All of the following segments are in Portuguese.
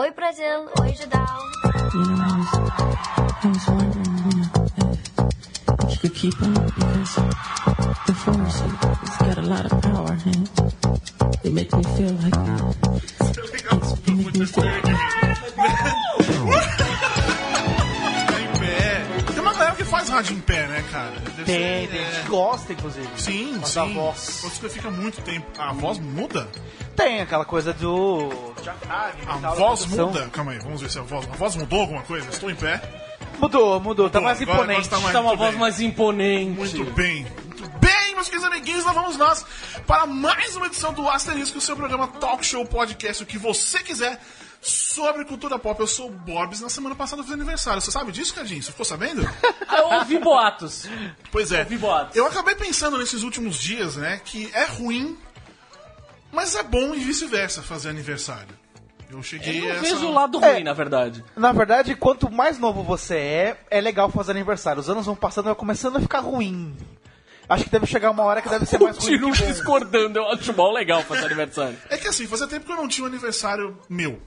Oi, Brasil. Oi, Judal. Could keep on because the force has got a lot of power and me feel like it makes me feel Em que rádio em pé, né, cara? Deve Tem, ser- tem é. gente que gosta, inclusive. Sim, Mas sim. a voz. Quando você fica muito tempo. A voz muda? Tem aquela coisa do A voz muda? Calma aí, vamos ver se a voz. A voz mudou alguma coisa? Estou em pé. Mudou, mudou, tá mais agora- imponente. tá mais- Tá uma voz bem. mais imponente. Muito bem. Muito bem, meus queridos amiguinhos, lá vamos nós para mais uma edição do Asterisco, o seu programa Talk Show Podcast, o que você quiser sobre cultura pop. Eu sou o Borbs, na semana passada eu fiz aniversário. Você sabe disso, Cadinho? Você ficou sabendo? Eu ouvi boatos. Pois é. Ouvi boatos. Eu acabei pensando nesses últimos dias, né, que é ruim, mas é bom e vice-versa fazer aniversário. Eu cheguei Eu a essa... vejo o lado É. ruim, na verdade. Na verdade, quanto mais novo você é, é legal fazer aniversário. Os anos vão passando e vai começando a ficar ruim. Acho que deve chegar uma hora que deve ser mais ruim. Continuo discordando, eu acho mal legal fazer aniversário. É que assim, fazia tempo que eu não tinha um aniversário meu.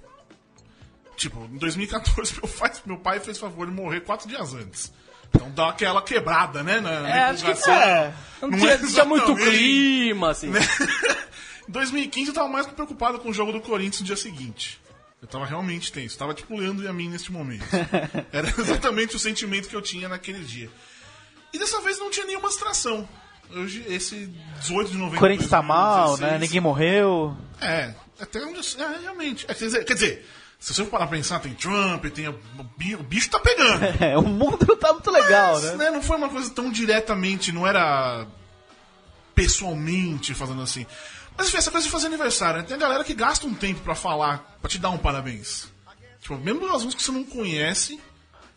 Tipo, em 2014, meu pai, meu pai fez favor de morrer quatro dias antes. Então dá aquela quebrada, né? Na, na É, acho que é. Não, Não tinha, tinha muito clima, assim. Em 2015 eu tava mais preocupado com o jogo do Corinthians no dia seguinte. Eu tava realmente tenso. Tava tipo Leandro e a mim neste momento. Era exatamente o sentimento que eu tinha naquele dia. E dessa vez não tinha nenhuma distração. Hoje, esse 18 de novembro. O Corinthians tá mal, 2016, né? Ninguém morreu. É, até onde. É, realmente. É, quer, dizer, quer dizer, se você for parar pra pensar, tem Trump, tem. o bi- o bicho tá pegando. É, o mundo não tá muito legal, Mas, né? né, Não foi uma coisa tão diretamente, não era pessoalmente fazendo assim. Mas enfim, essa coisa de fazer aniversário, né? Tem a galera que gasta um tempo pra falar, pra te dar um parabéns. Tipo, mesmo as músicas que você não conhece.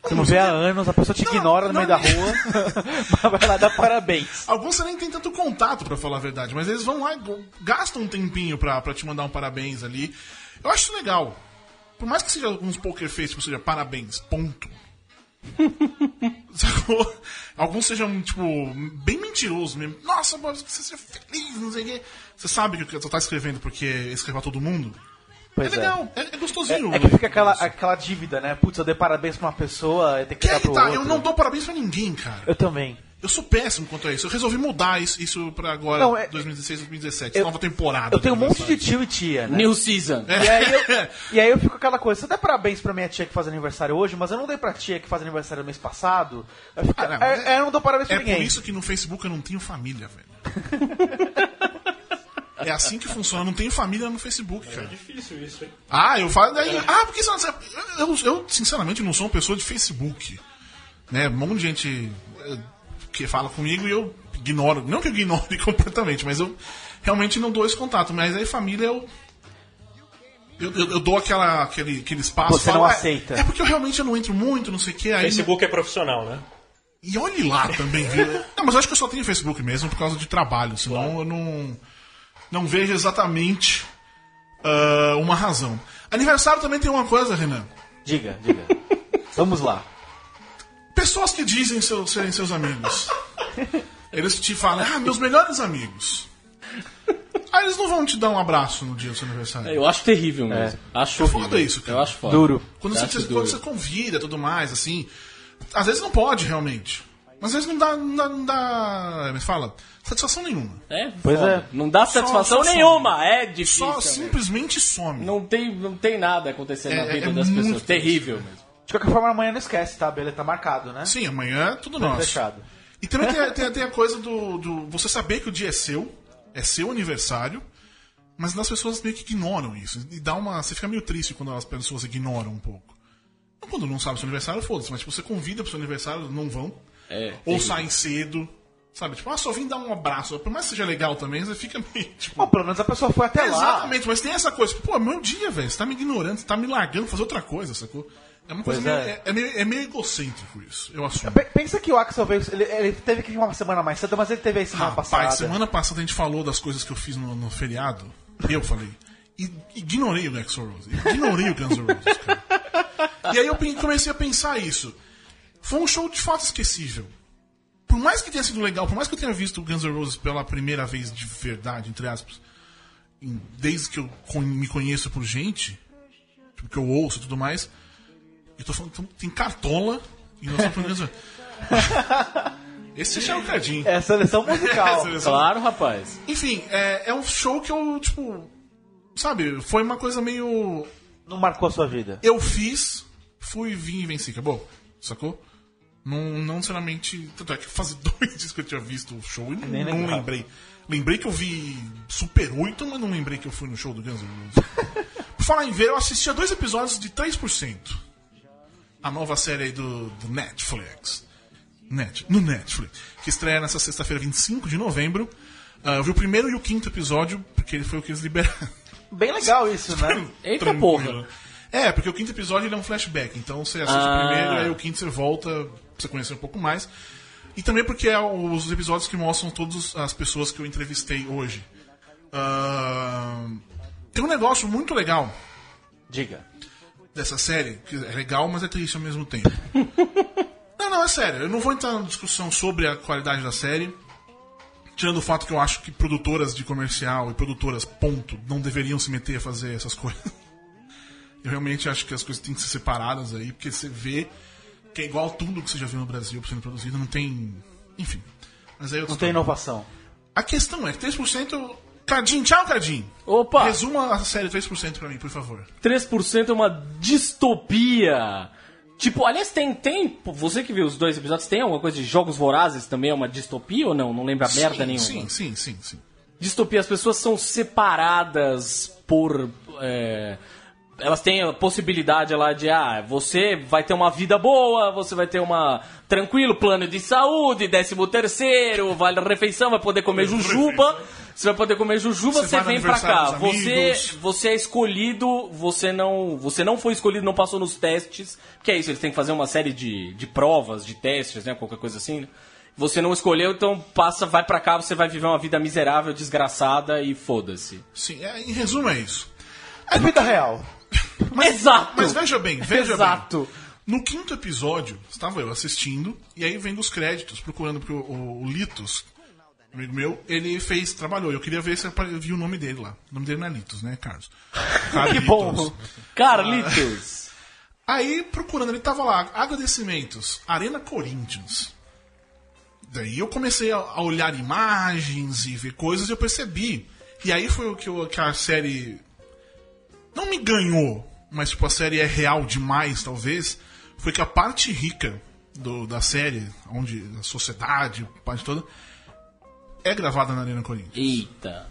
Você não vê há anos, a pessoa te Não, ignora no não, meio da não. rua, mas vai lá dar parabéns. Alguns você nem tem tanto contato, pra falar a verdade, mas eles vão lá e gastam um tempinho pra, pra te mandar um parabéns ali. Eu acho legal. Por mais que seja alguns poker face, tipo, seja parabéns, ponto. Alguns sejam, tipo, bem mentirosos mesmo. Nossa, Boris, você seja feliz, não sei o quê. Você sabe que você tá escrevendo porque escreveu todo mundo? Pois é legal, é, é gostosinho. É, é que fica aquela, aquela dívida, né? Putz, eu dei parabéns pra uma pessoa, eu tenho que Que dar é pro tá, outro. eu não dou parabéns pra ninguém, cara. Eu também. Eu sou péssimo quanto a isso. Eu resolvi mudar isso, isso pra agora, Não, é- 2016, 2017, Eu- nova temporada. Eu tenho um monte de tio e tia, né? New season. É. E aí, eu, e aí eu fico com aquela coisa, se eu der parabéns pra minha tia que faz aniversário hoje, mas eu não dei pra tia que faz aniversário no mês passado, eu, fico, Ah, não, é, é- é, eu não dou parabéns pra É ninguém. por isso que no Facebook eu não tenho família, velho. É assim que funciona, eu não tenho família no Facebook, cara. É difícil isso, hein? Ah, eu falo daí. Ah, porque você eu, eu, sinceramente, não sou uma pessoa de Facebook. Né? Um monte de gente que fala comigo e eu ignoro. Não que eu ignore completamente, mas eu realmente não dou esse contato. Mas aí família eu. Eu, eu- eu dou aquela, aquele, aquele espaço. Você não falo, "É, aceita." É, porque eu realmente eu não entro muito, não sei o que. Aí Facebook é profissional, né? e olhe lá também, viu? Não, mas eu acho que eu só tenho Facebook mesmo por causa de trabalho, senão eu não, não vejo exatamente ah, uma razão. Aniversário também tem uma coisa, Renan. Diga, diga. Vamos lá. Pessoas que dizem seu- serem seus amigos. Eles te falam, ah, meus melhores amigos. Aí eles não vão te dar um abraço no dia do seu aniversário. Eu acho terrível mesmo. Acho É foda isso, cara. Eu acho foda. Duro. Quando Eu você, acho quando duro. você convida e tudo mais, assim. Às vezes não pode, realmente. Mas às vezes não dá, não dá, não dá me fala, satisfação nenhuma. É, Pois foda. é. Não dá satisfação só nenhuma. É difícil. Só mesmo. simplesmente some. Não tem, não tem nada acontecendo na É- vida é das pessoas. Terrível mesmo. De qualquer forma, amanhã não esquece, tá? Beleza, tá marcado, né? Sim, amanhã é tudo Tá nosso. Fechado. E também tem, a- tem tem a coisa do, do. Você saber que o dia é seu, é seu aniversário, mas as pessoas meio que ignoram isso. E dá uma. Você fica meio triste quando as pessoas ignoram um pouco. Não quando não sabe o seu aniversário, foda-se, mas tipo, você convida pro seu aniversário, não vão. É, ou terrível. saem cedo. Sabe, tipo, ah, só vim dar um abraço. Por mais que seja legal também, você fica meio. Tipo, Bom, pelo menos a pessoa foi até lá. Exatamente, mas tem essa coisa, tipo, pô, é meu dia, velho. Você tá me ignorando, você tá me largando fazer outra coisa, sacou? É uma coisa meio, é. é. é meio, é meio egocêntrico isso, eu assumo. Pe- Pensa que o Axel veio. Ele, ele teve que vir uma semana mais cedo, mas ele teve aí semana Rapaz, passada. semana passada a gente falou das coisas que eu fiz no, no feriado. Eu falei. E ignorei o Axl Rose. Ignorei o Guns N' Roses, cara. E aí eu comecei a pensar isso. Foi um show de fato esquecível. Por mais que tenha sido legal, por mais que eu tenha visto o Guns N' Roses pela primeira vez de verdade, entre aspas, desde que eu me conheço por gente, que eu ouço e tudo mais. E tô falando, então, tem cartola e nós estamos falando. Esse é o Cardinho. É seleção musical. Seleção- Claro, rapaz. Enfim, é, é um show que eu, tipo. Sabe, foi uma coisa meio. Não marcou a sua vida. Eu fiz, fui, vim e venci, acabou? Sacou? Não, não necessariamente. Tanto é que faz dois dias que eu tinha visto o show e não, Nem não lembrei. Lembrei que eu vi Super 8, mas não lembrei que eu fui no show do Guns N' Roses. Por falar em ver, eu assisti a dois episódios de 3%. A nova série aí do, do Netflix. Net, no Netflix. Que estreia nessa sexta-feira, 25 de novembro. Ah, eu vi o primeiro e o quinto episódio, porque ele foi o que eles liberaram. Bem legal isso, né? Eita Tranquilo. porra. É, porque o quinto episódio ele é um flashback, então você assiste Ah. o primeiro e aí o quinto você volta pra você conhecer um pouco mais. E também porque é os episódios que mostram todas as pessoas que eu entrevistei hoje. Ah, tem um negócio muito legal Diga. Dessa série, que é legal, mas é triste ao mesmo tempo. não, não, é sério. Eu não vou entrar na discussão sobre a qualidade da série. Tirando o fato que eu acho que produtoras de comercial e produtoras, ponto, não deveriam se meter a fazer essas coisas. Eu realmente acho que as coisas têm que ser separadas aí, porque você vê que é igual tudo que você já viu no Brasil sendo produzido, não tem. Enfim. Mas aí Não tem inovação. A questão é que 3%. Cadinho, tchau, Cadinho. Opa! Resuma a série 3% pra mim, por favor. 3% é uma distopia. Tipo, aliás, tem, tem. Você que viu os dois episódios, tem alguma coisa de Jogos Vorazes também? É uma distopia ou não? Não lembra merda nenhuma. Sim, sim, sim, sim. Distopia, as pessoas são separadas por. é, elas têm a possibilidade lá de, ah, você vai ter uma vida boa, você vai ter uma. Tranquilo, plano de saúde, décimo terceiro, vale refeição, vai poder comer jujuba. Você vai poder comer jujuba, Você você, vem pra cá. Você, você é escolhido, você não. Você não foi escolhido, não passou nos testes. Que é isso, eles têm que fazer uma série de, de provas, de testes, né? Qualquer coisa assim, né? Você não escolheu, então passa, vai pra cá, você vai viver uma vida miserável, desgraçada e foda-se. Sim, é, em resumo é isso. É vida real. Exato! Mas veja bem, veja Exato. bem. No quinto episódio, estava eu assistindo, e aí vendo os créditos, procurando porque o, o, Litos, amigo meu, ele fez, trabalhou. Eu queria ver se eu vi o nome dele lá. O nome dele não é Litos, né, Carlos? Carlitos. bom. Carlitos! Aí, procurando, ele tava lá, agradecimentos, Arena Corinthians. Daí eu comecei a, a olhar imagens e ver coisas e eu percebi. E aí foi o que, eu- que a série não me ganhou, mas tipo, a série é real demais, talvez. Foi que a parte rica do- da série, onde a sociedade, a parte toda, é gravada na Arena Corinthians. Eita.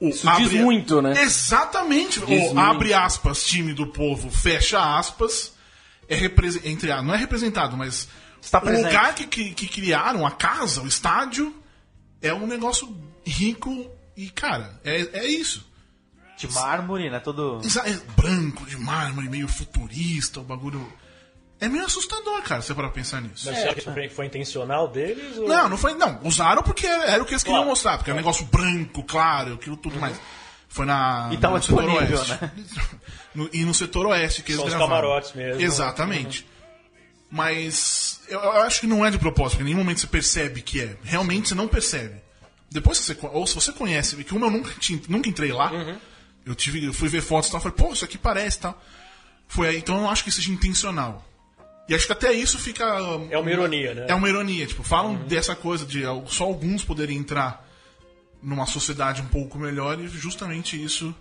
O Isso diz muito, né? Exatamente. Diz o muito. abre aspas, time do povo, fecha aspas. É entre a- não é representado, mas Está o presente. lugar que, que, que criaram, a casa, o estádio, é um negócio rico e, cara, é, é isso. De mármore, né? Todo. É branco, de mármore, meio futurista, o bagulho. É meio assustador, cara, se você parar pra pensar nisso. Mas será que foi, foi intencional deles? Ou... Não, não foi. Não, usaram porque era, era o que eles queriam Claro. mostrar, porque é um negócio branco, claro, aquilo tudo mais. Foi na. E tava no setor disponível, oeste. né? No- e no setor oeste que eles São os gravaram. camarotes mesmo. Exatamente. Mas eu, eu acho que não é de propósito, porque em nenhum momento você percebe que é. Realmente você não percebe. Depois que você. Ou se você conhece, que como eu nunca, tinha, nunca entrei lá, eu tive, eu fui ver fotos e tal, falei, pô, isso aqui parece e tal. Foi aí, então eu não acho que seja intencional. E acho que até isso fica. É uma ironia, né? É uma ironia, tipo, falam dessa coisa de só alguns poderem entrar numa sociedade um pouco melhor e justamente isso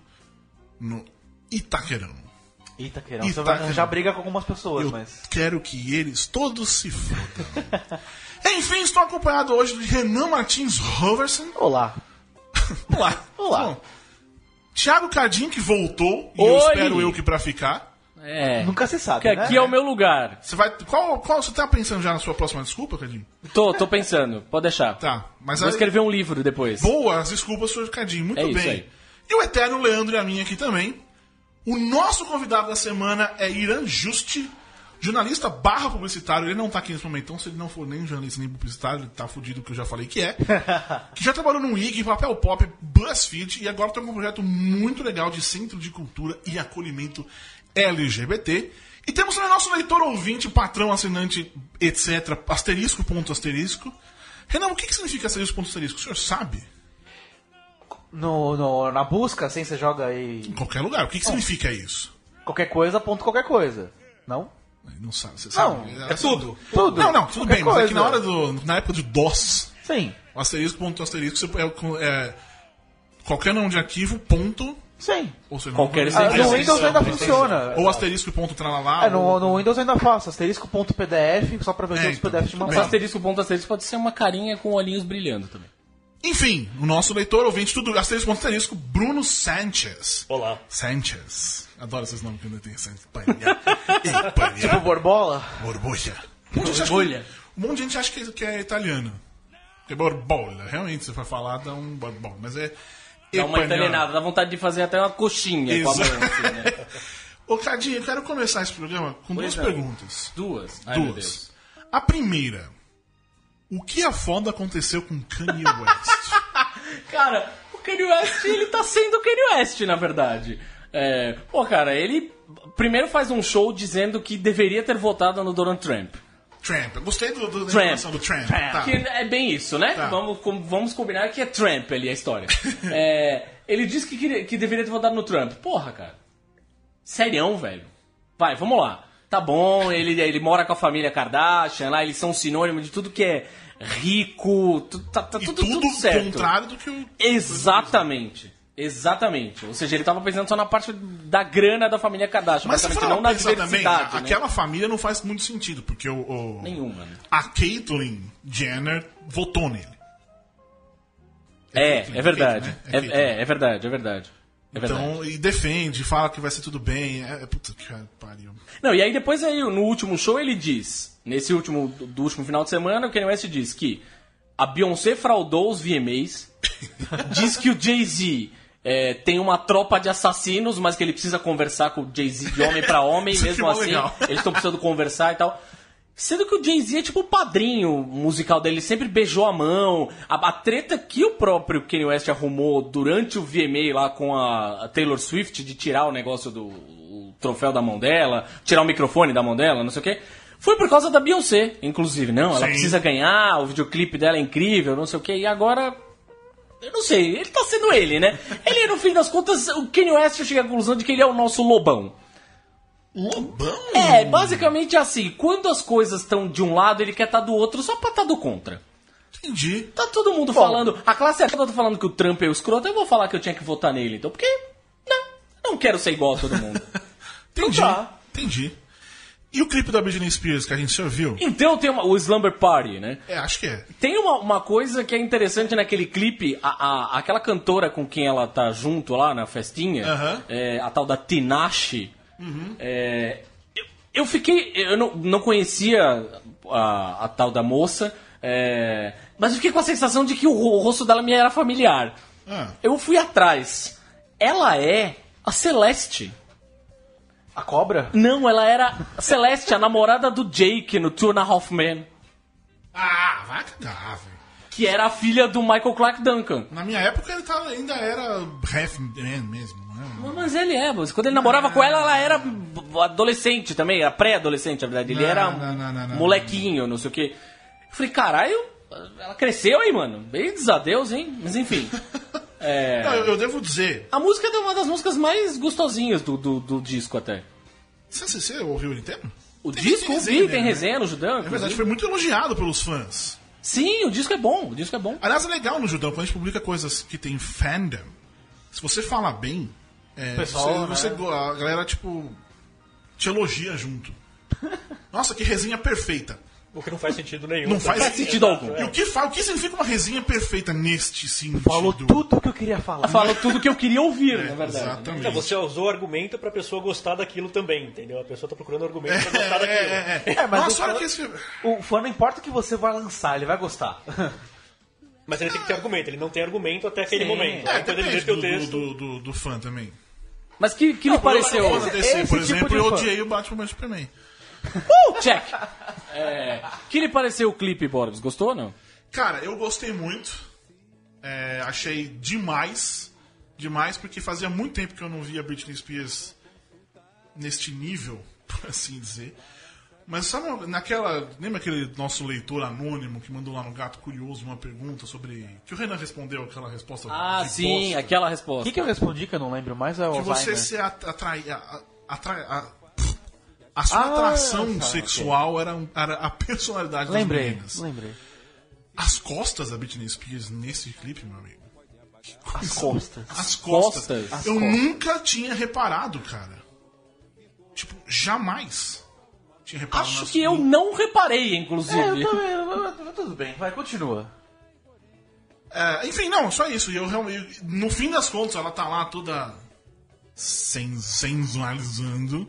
no Itaquerão. Itaquerão. Itaquerão. Você vai arranjar briga com algumas pessoas, Eu mas. quero que eles todos se fodam. Enfim, estou acompanhado hoje de Renan Martins Roverson. Olá. Olá. Olá. Bom, Thiago Cardim, que voltou, e Oi. eu espero eu que pra ficar. É. Nunca se sabe. Que né? aqui é o meu lugar. Você vai. Qual, qual você tá pensando já na sua próxima desculpa, Cardim? Tô, tô pensando. Pode deixar. Tá, mas Vou aí- escrever um livro depois. Boas desculpas, senhor Cadinho. Muito É isso bem. aí. E o eterno Leandro e a minha aqui também. O nosso convidado da semana é Irã Juste, jornalista barra publicitário. Ele não tá aqui nesse momento, então se ele não for nem jornalista nem publicitário, ele tá fudido que eu já falei que é. que já trabalhou no IG, Papel Pop, BuzzFeed e agora tem um projeto muito legal de centro de cultura e acolhimento LGBT. E temos também nosso leitor ouvinte, patrão, assinante, etc. Asterisco, ponto asterisco. Renan, o que, que significa asterisco, ponto asterisco? O senhor sabe? No, no- na busca, assim, você joga aí. Em qualquer lugar. O que, que significa isso? Qualquer coisa, ponto qualquer coisa. Não? Não sabe, você Não, sabe. É tudo. Tudo. Não, não, tudo Qualquer bem, mas é que na coisa. hora do. Na época de DOS, Sim. o asterisco, ponto, asterisco, você é, é qualquer nome de arquivo, ponto. Sim. Ou seja, Qualquer não- Ah, extensão. no Windows ainda funciona. Ou asterisco ponto tralalá. É, no, ou- no Windows ainda faço. Asterisco.pdf, só pra ver É, os outros então, PDFs de tudo Mas asterisco, ponto asterisco pode ser uma carinha com olhinhos brilhando também. Enfim, o nosso leitor, ouvinte, tudo asterisco, ponto asterisco, Bruno Sanchez. Olá. Sanchez. Adoro esses nomes que ainda tem Sanchez. Panha. Tipo Borbola? Borbolha. Um monte gente acha que- um monte de gente acha que, que é italiano. Que é borbola. Realmente, se for falar, dá um borbola. Mas é. Dá uma italianada, dá vontade de fazer até uma coxinha com a mão, assim, né? Ô, Cadinho, eu quero começar esse programa com Pois duas não. perguntas. Duas. Ai, meu duas. Deus. A primeira. O que a foda aconteceu com Kanye West? Cara, o Kanye West, ele tá sendo o Kanye West, na verdade. É, pô, cara, ele primeiro faz um show dizendo que deveria ter votado no Donald Trump. Tramp. Eu gostei do, do, da informação do Tramp. Tá. Que é bem isso, né? Tá. Vamos, vamos combinar que é Trump ali a história. É, ele disse que, queria- que deveria ter votado no Trump. Porra, cara. Serião, velho. Vai, vamos lá. Tá bom, ele, ele mora com a família Kardashian lá, eles são sinônimo de tudo que é rico, tá, tá tudo, tudo, tudo certo. contrário do que o. Exatamente. Exatamente. Ou seja, ele tava pensando só na parte da grana da família Kardashian, Mas for não na também, diversidade. a- né? aquela família não faz muito sentido, porque o, o- Nenhuma. né? a Caitlyn Jenner votou nele. É, Caitlyn, é verdade. né? É É, é, é verdade, é verdade. É. Então, e defende, fala que vai ser tudo bem. É, é puta que pariu. Não, e aí depois aí, no último show ele diz, nesse último do último final de semana, o Kanye West diz que a Beyoncé fraudou os VMAs, diz que o Jay-Z é, tem uma tropa de assassinos, mas que ele precisa conversar com o Jay-Z de homem pra homem, mesmo é assim, legal. eles estão precisando conversar e tal. Sendo que o Jay-Z é tipo o padrinho musical dele, ele sempre beijou a mão. A, a treta que o próprio Kanye West arrumou durante o VMA lá com a, a Taylor Swift de tirar o negócio do o troféu da mão dela, tirar o microfone da mão dela, não sei o quê. Foi por causa da Beyoncé, inclusive. Não, ela Sim. precisa ganhar, o videoclipe dela é incrível, não sei o quê. E agora eu não sei, ele tá sendo ele, né? Ele, no fim das contas, o Kanye West chega à conclusão de que ele é o nosso lobão. Lobão? É, basicamente assim, quando as coisas estão de um lado, ele quer estar do outro só pra estar do contra. Entendi. Tá todo mundo falando, a classe toda tá falando que o Trump é o escroto, eu vou falar que eu tinha que votar nele, então, porque, não, não quero ser igual a todo mundo. Entendi. Então tá. Entendi. E o clipe da Britney Spears que a gente já viu? então tem uma, o Slumber Party, né? É, acho que é. Tem uma, uma coisa que é interessante naquele clipe, a, a- aquela cantora com quem ela tá junto lá na festinha, é, a tal da Tinashe, é, eu, eu fiquei. Eu não, não conhecia a, a tal da moça, é, mas eu fiquei com a sensação de que o, o rosto dela me era familiar. Ah, Eu fui atrás. Ela é a Celeste. A cobra? Não, ela era Celeste, a namorada do Jake no Two and a Half Men, ah vai cagar, velho. que era a filha do Michael Clark Duncan. Na minha época ele tava, ainda era half man mesmo, não é? Mas ele é, mas quando ele namorava com ela, ela era adolescente também, era pré-adolescente, na verdade. Ele Não, era não, não, não, não, molequinho, não sei o quê. Eu falei, caralho, ela cresceu aí, mano. Beijo a Deus, hein? Mas enfim. É, Não, eu, eu devo dizer. a música é uma das músicas mais gostosinhas do, do, do disco até. Você, você, ouviu ele inteiro? O Tem- disco, tem eu resenha vi, dele, tem né? resenha no Judão. É verdade, foi muito elogiado pelos fãs. Sim, o disco é bom, o disco é bom. Aliás, é legal no Judão, quando a gente publica coisas que tem fandom, se você fala bem, é, Pessoal, você, né? você- a galera, tipo, te elogia junto. Nossa, que resenha perfeita. O que não faz sentido nenhum. Não faz sentido algum. E o que, fa- o que significa uma resenha perfeita neste sentido? Falou tudo que eu queria falar. Fala tudo que eu queria ouvir, na verdade. Exatamente. Não, você usou argumento pra pessoa gostar daquilo também, entendeu? A pessoa tá procurando argumento pra gostar É, daquilo. é, é. É, mas Nossa, o olha fã- que esse... O fã não importa o que você vai lançar, ele vai gostar. Mas ele tem que ter argumento, ele não tem argumento até aquele Sim. momento. É, Aí quando ele teu texto. do, do, do fã também. Mas que, que lhe pareceu? Eu, esse- DC, por esse tipo exemplo, de eu fã. odiei o Batman vs Superman. Uh, check! É, que lhe pareceu o clipe, Boris? Gostou ou não? Cara, eu gostei muito. É, achei demais. Demais, porque fazia muito tempo que eu não via Britney Spears neste nível, por assim dizer. Mas sabe naquela. Lembra aquele nosso leitor anônimo que mandou lá no Gato Curioso uma pergunta sobre. Que o Renan respondeu aquela resposta. Ah, sim, bosta? aquela O resposta. que, que eu respondi que eu não lembro mais? É o Que você se at- atrai, a- a- sua Ah, atração tá, sexual era, um- era a personalidade das Lembrei, meninas. lembrei. As costas da Britney Spears nesse clipe, meu amigo. As costas. As costas. costas? As eu costas. nunca tinha reparado, cara. Tipo, jamais tinha reparado Acho que eu não reparei, inclusive. É, eu também, eu- eu- tudo bem, vai, continua. É, enfim, não, só isso. E eu. No fim das contas, ela tá lá toda. Sen, sensualizando.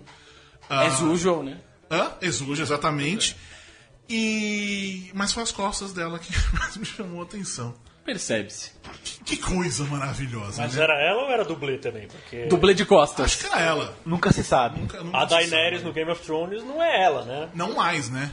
Ah, As usual, né? Hã? Exuge, exatamente. E. Mas foi as costas dela que mais me chamou a atenção. Percebe-se. Que coisa maravilhosa, Mas né? era ela ou era dublê também? Porque Dublê de costas. Acho que era ela. Nunca se sabe. Nunca- nunca a Daenerys sabe. no Game of Thrones não é ela, né? Não mais, né?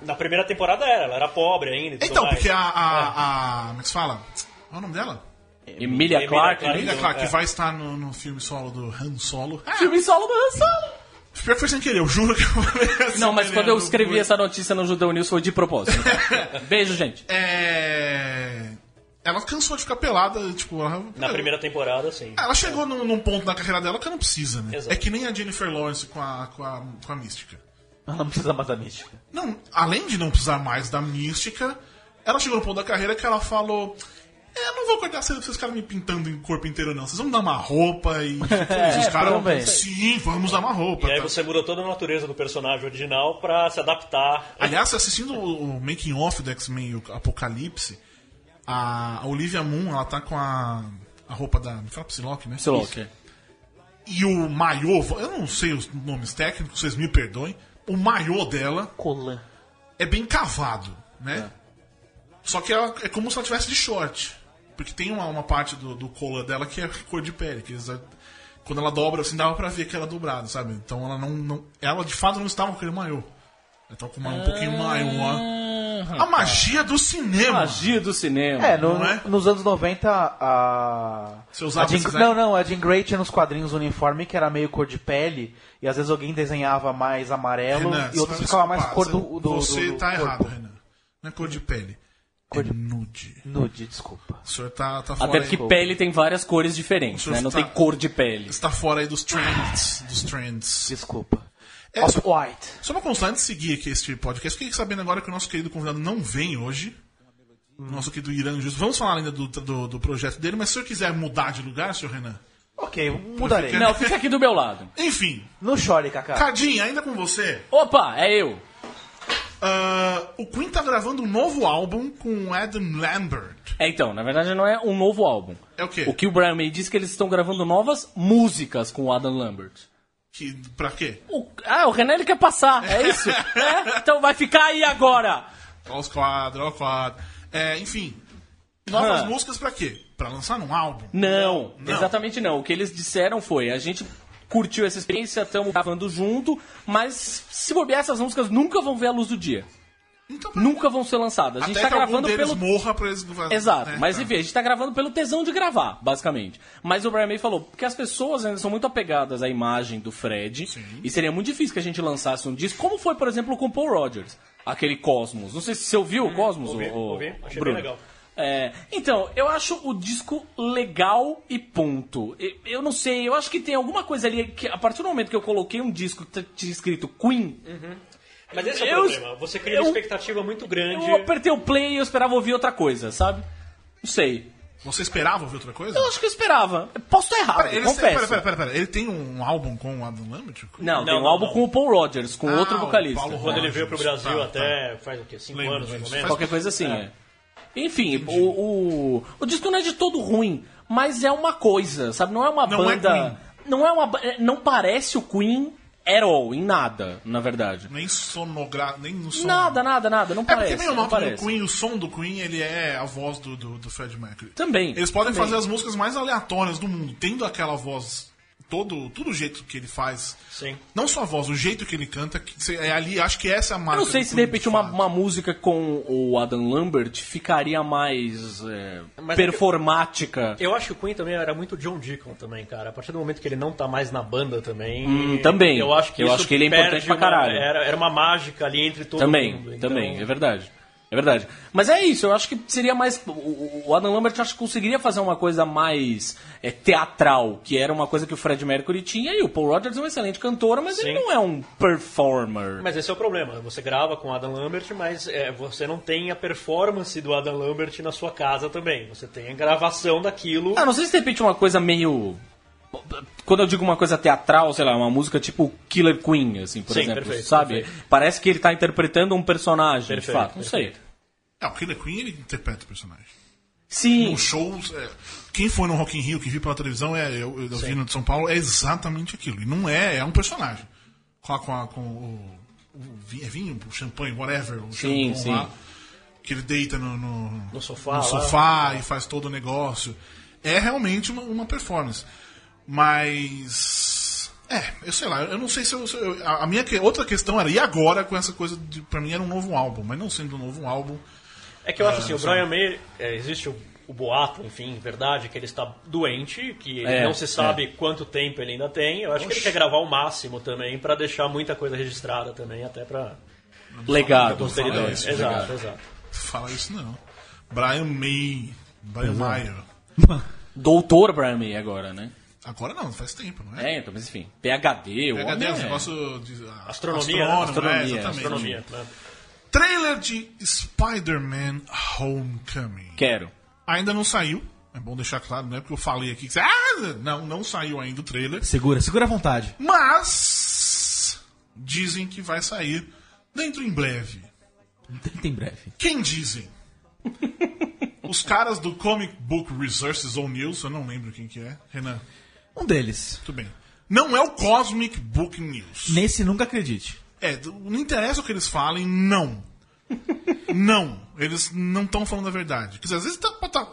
Na primeira temporada era, ela era pobre ainda e Então, mais. porque a. a, a como é que se fala? Qual é o nome dela? Emilia Clarke. Emilia Então, Clarke, é. que vai estar no, no filme solo do Han Solo. Ah, Filme solo do Han Solo. Pior que foi sem querer, eu juro que eu falei assim, Não, mas sem quando querer, eu escrevi fui. essa notícia no Judão News foi de propósito. Beijo, gente. É. Ela cansou de ficar pelada, tipo. Ela, Na primeira temporada, sim. Ela chegou num, num ponto na carreira dela que ela não precisa, né? Exato. É que nem a Jennifer Lawrence com a, com a, com a mística. Ela não precisa mais da mística. Não, além de não precisar mais da mística, ela chegou no ponto da carreira que ela falou. É, eu não vou acordar cedo pra vocês ficarem me pintando em corpo inteiro, não. Vocês vão dar uma roupa e. É, os caras. Sim, vamos dar uma roupa. E aí tá? você muda toda a natureza do personagem original pra se adaptar. Aliás, assistindo o, o making off do X-Men o Apocalipse, a Olivia Moon, ela tá com a, a roupa da. Me fala Psylocke, né? Psylocke. E o maiô, eu não sei os nomes técnicos, vocês me perdoem. O maiô dela Colan. é bem cavado, né? Só que ela, é como se ela tivesse de short. Porque tem uma, uma parte do, do cola dela que é cor de pele. Que eles, quando ela dobra, assim, dava pra ver que era dobrado, sabe? Então ela não. não ela de fato não estava com aquele maiô. Ela tava com uma, um pouquinho maior. A magia do cinema. Magia do cinema. É, no- Não é? nos anos 90, a. Você usava a Jean, esses? Não, não, a Jean Grey tinha nos quadrinhos uniforme que era meio cor de pele, e às vezes alguém desenhava mais amarelo Renan, e outros ficava mais cor do. do Você do, do tá corpo. errado, Renan. Não é cor de pele. Cor é de- nude. Nude, desculpa. O senhor tá, tá fora Até aí. porque pele tem várias cores diferentes, né? Não tá- tem cor de pele. Você tá fora aí dos trends. Dos trends. Desculpa. É, só, Off-white. só uma constante de seguir aqui este podcast. Fiquei sabendo agora que o nosso querido convidado não vem hoje. Nosso querido Irã Justo. Vamos falar ainda do, do, do projeto dele, mas se o senhor quiser mudar de lugar, senhor Renan. Ok, mudarei. Não, fica aqui do meu lado. Enfim, Não chore, Kaká. Cadinho, ainda com você. Opa, é eu. Ah, o Queen tá gravando um novo álbum com o Adam Lambert. É, então, na verdade não é um novo álbum. É o quê? O que o Brian May disse que eles estão gravando novas músicas com o Adam Lambert. Que, pra quê? O- ah, o Renan ele quer passar, é isso? É? Então vai ficar aí agora. Olha os quadros, olha o quadro. É, enfim. Novas Ah. músicas pra quê? Pra lançar num álbum? Não, Não. exatamente não. O que eles disseram foi: a gente curtiu essa experiência, estamos gravando junto, mas se bobear, essas músicas nunca vão ver a luz do dia. Então, Nunca vão ser lançadas. A gente até tá que algum gravando deles pelo. morra pra eles... Exato, né, mas tá. enfim, a gente tá gravando pelo tesão de gravar, basicamente. Mas o Brian May falou que as pessoas ainda são muito apegadas à imagem do Fred Sim. e seria muito difícil que a gente lançasse um disco, como foi, por exemplo, com Paul Rogers, aquele Cosmos. Não sei se você ouviu o Cosmos, ouvi, o, ouvi. Achei Bruno. bem legal. É, então, eu acho o disco legal e ponto. Eu, não sei, eu acho que tem alguma coisa ali que a partir do momento que eu coloquei um disco que tinha escrito Queen, Mas esse é Eu- o problema. Você cria eu- uma expectativa muito grande. eu apertei o play e eu esperava ouvir outra coisa, sabe? Não sei. Você esperava ouvir outra coisa? Eu acho que eu esperava. Posso estar errado, Pera, ele, confesso. pera, pera, pera, pera. Ele tem um álbum com o Adam Lambert? Não, tem Não, um não, álbum não. com o Paul Rogers, com Ah, outro o vocalista. Paulo Quando ele veio pro Rogers, Brasil tá, até faz o quê? Cinco Lembro anos, mais ou menos. Qualquer coisa assim, é. Enfim, o, o, o disco não é de todo ruim, mas é uma coisa, sabe? Não é uma Não é banda. Queen. não é uma. é, Não parece o Queen at all, em nada, na verdade. Nem sonogra... Nem no som. Nada, nada, nada, não É porque parece. meio não nota do. Queen, o som do Queen, ele é a voz do, do, do Fred Mercury. Também. Eles podem também. fazer as músicas mais aleatórias do mundo, tendo aquela voz, todo, todo o jeito que ele faz. Sim. Não só a voz, o jeito que ele canta, que cê- é ali, acho que essa é a marca. Eu não sei se de repente uma, uma música com o Adam Lambert ficaria mais é, é performática. Eu acho que o Queen também era muito John Deacon também, cara. A partir do momento que ele não tá mais na banda também. Hum, também. Eu acho que, Eu isso acho que ele é importante pra uma- caralho. Era, era uma mágica ali entre todo Também, mundo. Então, também, é verdade. É verdade. Mas é isso, eu acho que seria mais. O Adam Lambert acho que conseguiria fazer uma coisa mais é, teatral, que era uma coisa que o Fred Mercury tinha, e o Paul Rogers é um excelente cantor, mas ele Sim. não é um performer. Mas esse é o problema. Você grava com o Adam Lambert, mas é, você não tem a performance do Adam Lambert na sua casa também. Você tem a gravação daquilo. Ah, não sei se de repente uma coisa meio. Quando eu digo uma coisa teatral, sei lá, uma música tipo Killer Queen, assim, por Sim, exemplo, perfeito, sabe? perfeito. Parece que ele tá interpretando um personagem, Perfeito, de fato. Não sei. É, o Killer Queen ele interpreta o personagem. Sim. Nos shows, é, quem foi no Rock in Rio, que viu pela televisão, é, eu, eu vi no de São Paulo, é exatamente aquilo. E não é, é um personagem. Com, a- com, a- com o, é vinho, o champanhe, whatever, o Sim, sim. lá, que ele deita no, no, No sofá no lá. sofá e faz todo o negócio. É realmente uma, uma performance. Mas. É, eu sei lá, eu não sei se eu. se eu- a minha que- outra questão era, e agora com essa coisa de. Pra mim era um novo álbum, mas não sendo um novo álbum. É que eu acho assim, o Brian May, é, existe o, o boato, enfim, verdade, que ele está doente, que É, não se sabe quanto tempo ele ainda tem. Eu acho que ele quer gravar o máximo também, pra deixar muita coisa registrada também, até pra Legado. posteridade. fala isso, exato, exato. Fala isso não. Brian May. Brian Mayer. Doutor Brian May agora, né? Agora não, faz tempo, não é? É, então, mas enfim. PHD, o PHD é um é- negócio de. ah, Astronomia, né? astrônomo, Astronomia, é, exatamente. Astronomia. né? Trailer de Spider-Man Homecoming. Quero. Ainda não saiu. É bom deixar claro, não é porque eu falei aqui que. você- Ah, não, não saiu ainda o trailer. Segura, segura a vontade. Mas. Dizem que vai sair dentro em breve. Tem breve. Quem dizem? Os caras do Comic Book Resources ou News, eu não lembro quem que é. Renan, Um deles. tudo bem. Não é o Cosmic Book News. Nesse nunca acredite. É, não interessa o que eles falem, não. não. Eles não estão falando a verdade. Quer dizer, às vezes tá. tá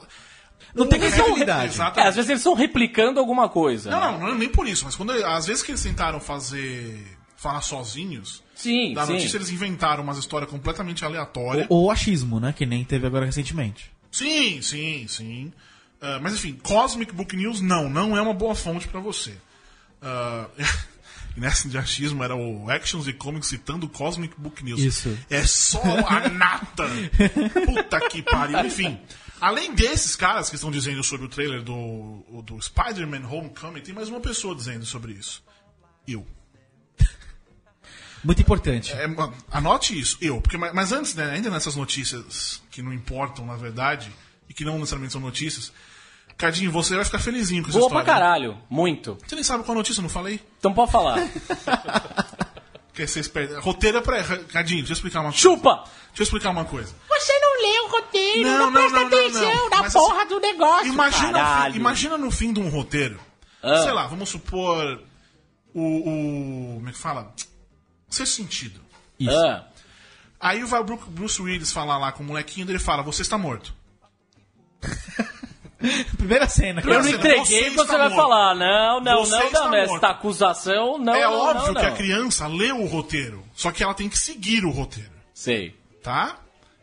Não tem É, credibilidade. É, às vezes eles estão replicando alguma coisa. Não, não, não é nem por isso, mas quando às vezes que eles tentaram fazer. falar sozinhos, Sim, da sim. notícia eles inventaram umas histórias completamente aleatórias. Ou achismo, né? Que nem teve agora recentemente. Sim, sim, sim. Ah, mas enfim, Cosmic Book News não, não é uma boa fonte pra você. Ah, e nessa de achismo era o Actions e Comics citando Cosmic Book News. Isso. É só a nata. Puta que pariu. Enfim, além desses caras que estão dizendo sobre o trailer do, do Spider-Man Homecoming, tem mais uma pessoa dizendo sobre isso. Eu. Muito importante. É, anote isso, eu. Porque, ma- mas antes, né, ainda nessas notícias que não importam, na verdade, e que não necessariamente são notícias, Cadinho, você vai ficar felizinho com essa Boa pra história. caralho. Muito. Você nem sabe qual notícia, eu não falei? Então pode falar. Que vocês perdem. Roteiro é pra. Cadinho, deixa eu explicar uma coisa. Chupa! Deixa eu explicar uma coisa. Você não lê o roteiro, Não, não, não, presta não, atenção não. na Mas porra assim, do negócio. Imagina, fim, imagina no fim de um roteiro. Ah. Sei lá, vamos supor. O. o como é que fala? Sexto sentido. Ah, Aí vai o Bru- Bruce Willis falar lá com o molequinho ele fala: Você está morto. Primeira cena. eu não Você entreguei, está você vai morto. falar. Não, não, Você não, não, morto. Essa acusação, não. é não, óbvio não, que a criança leu o roteiro. Só que ela tem que seguir o roteiro. Sei. Tá?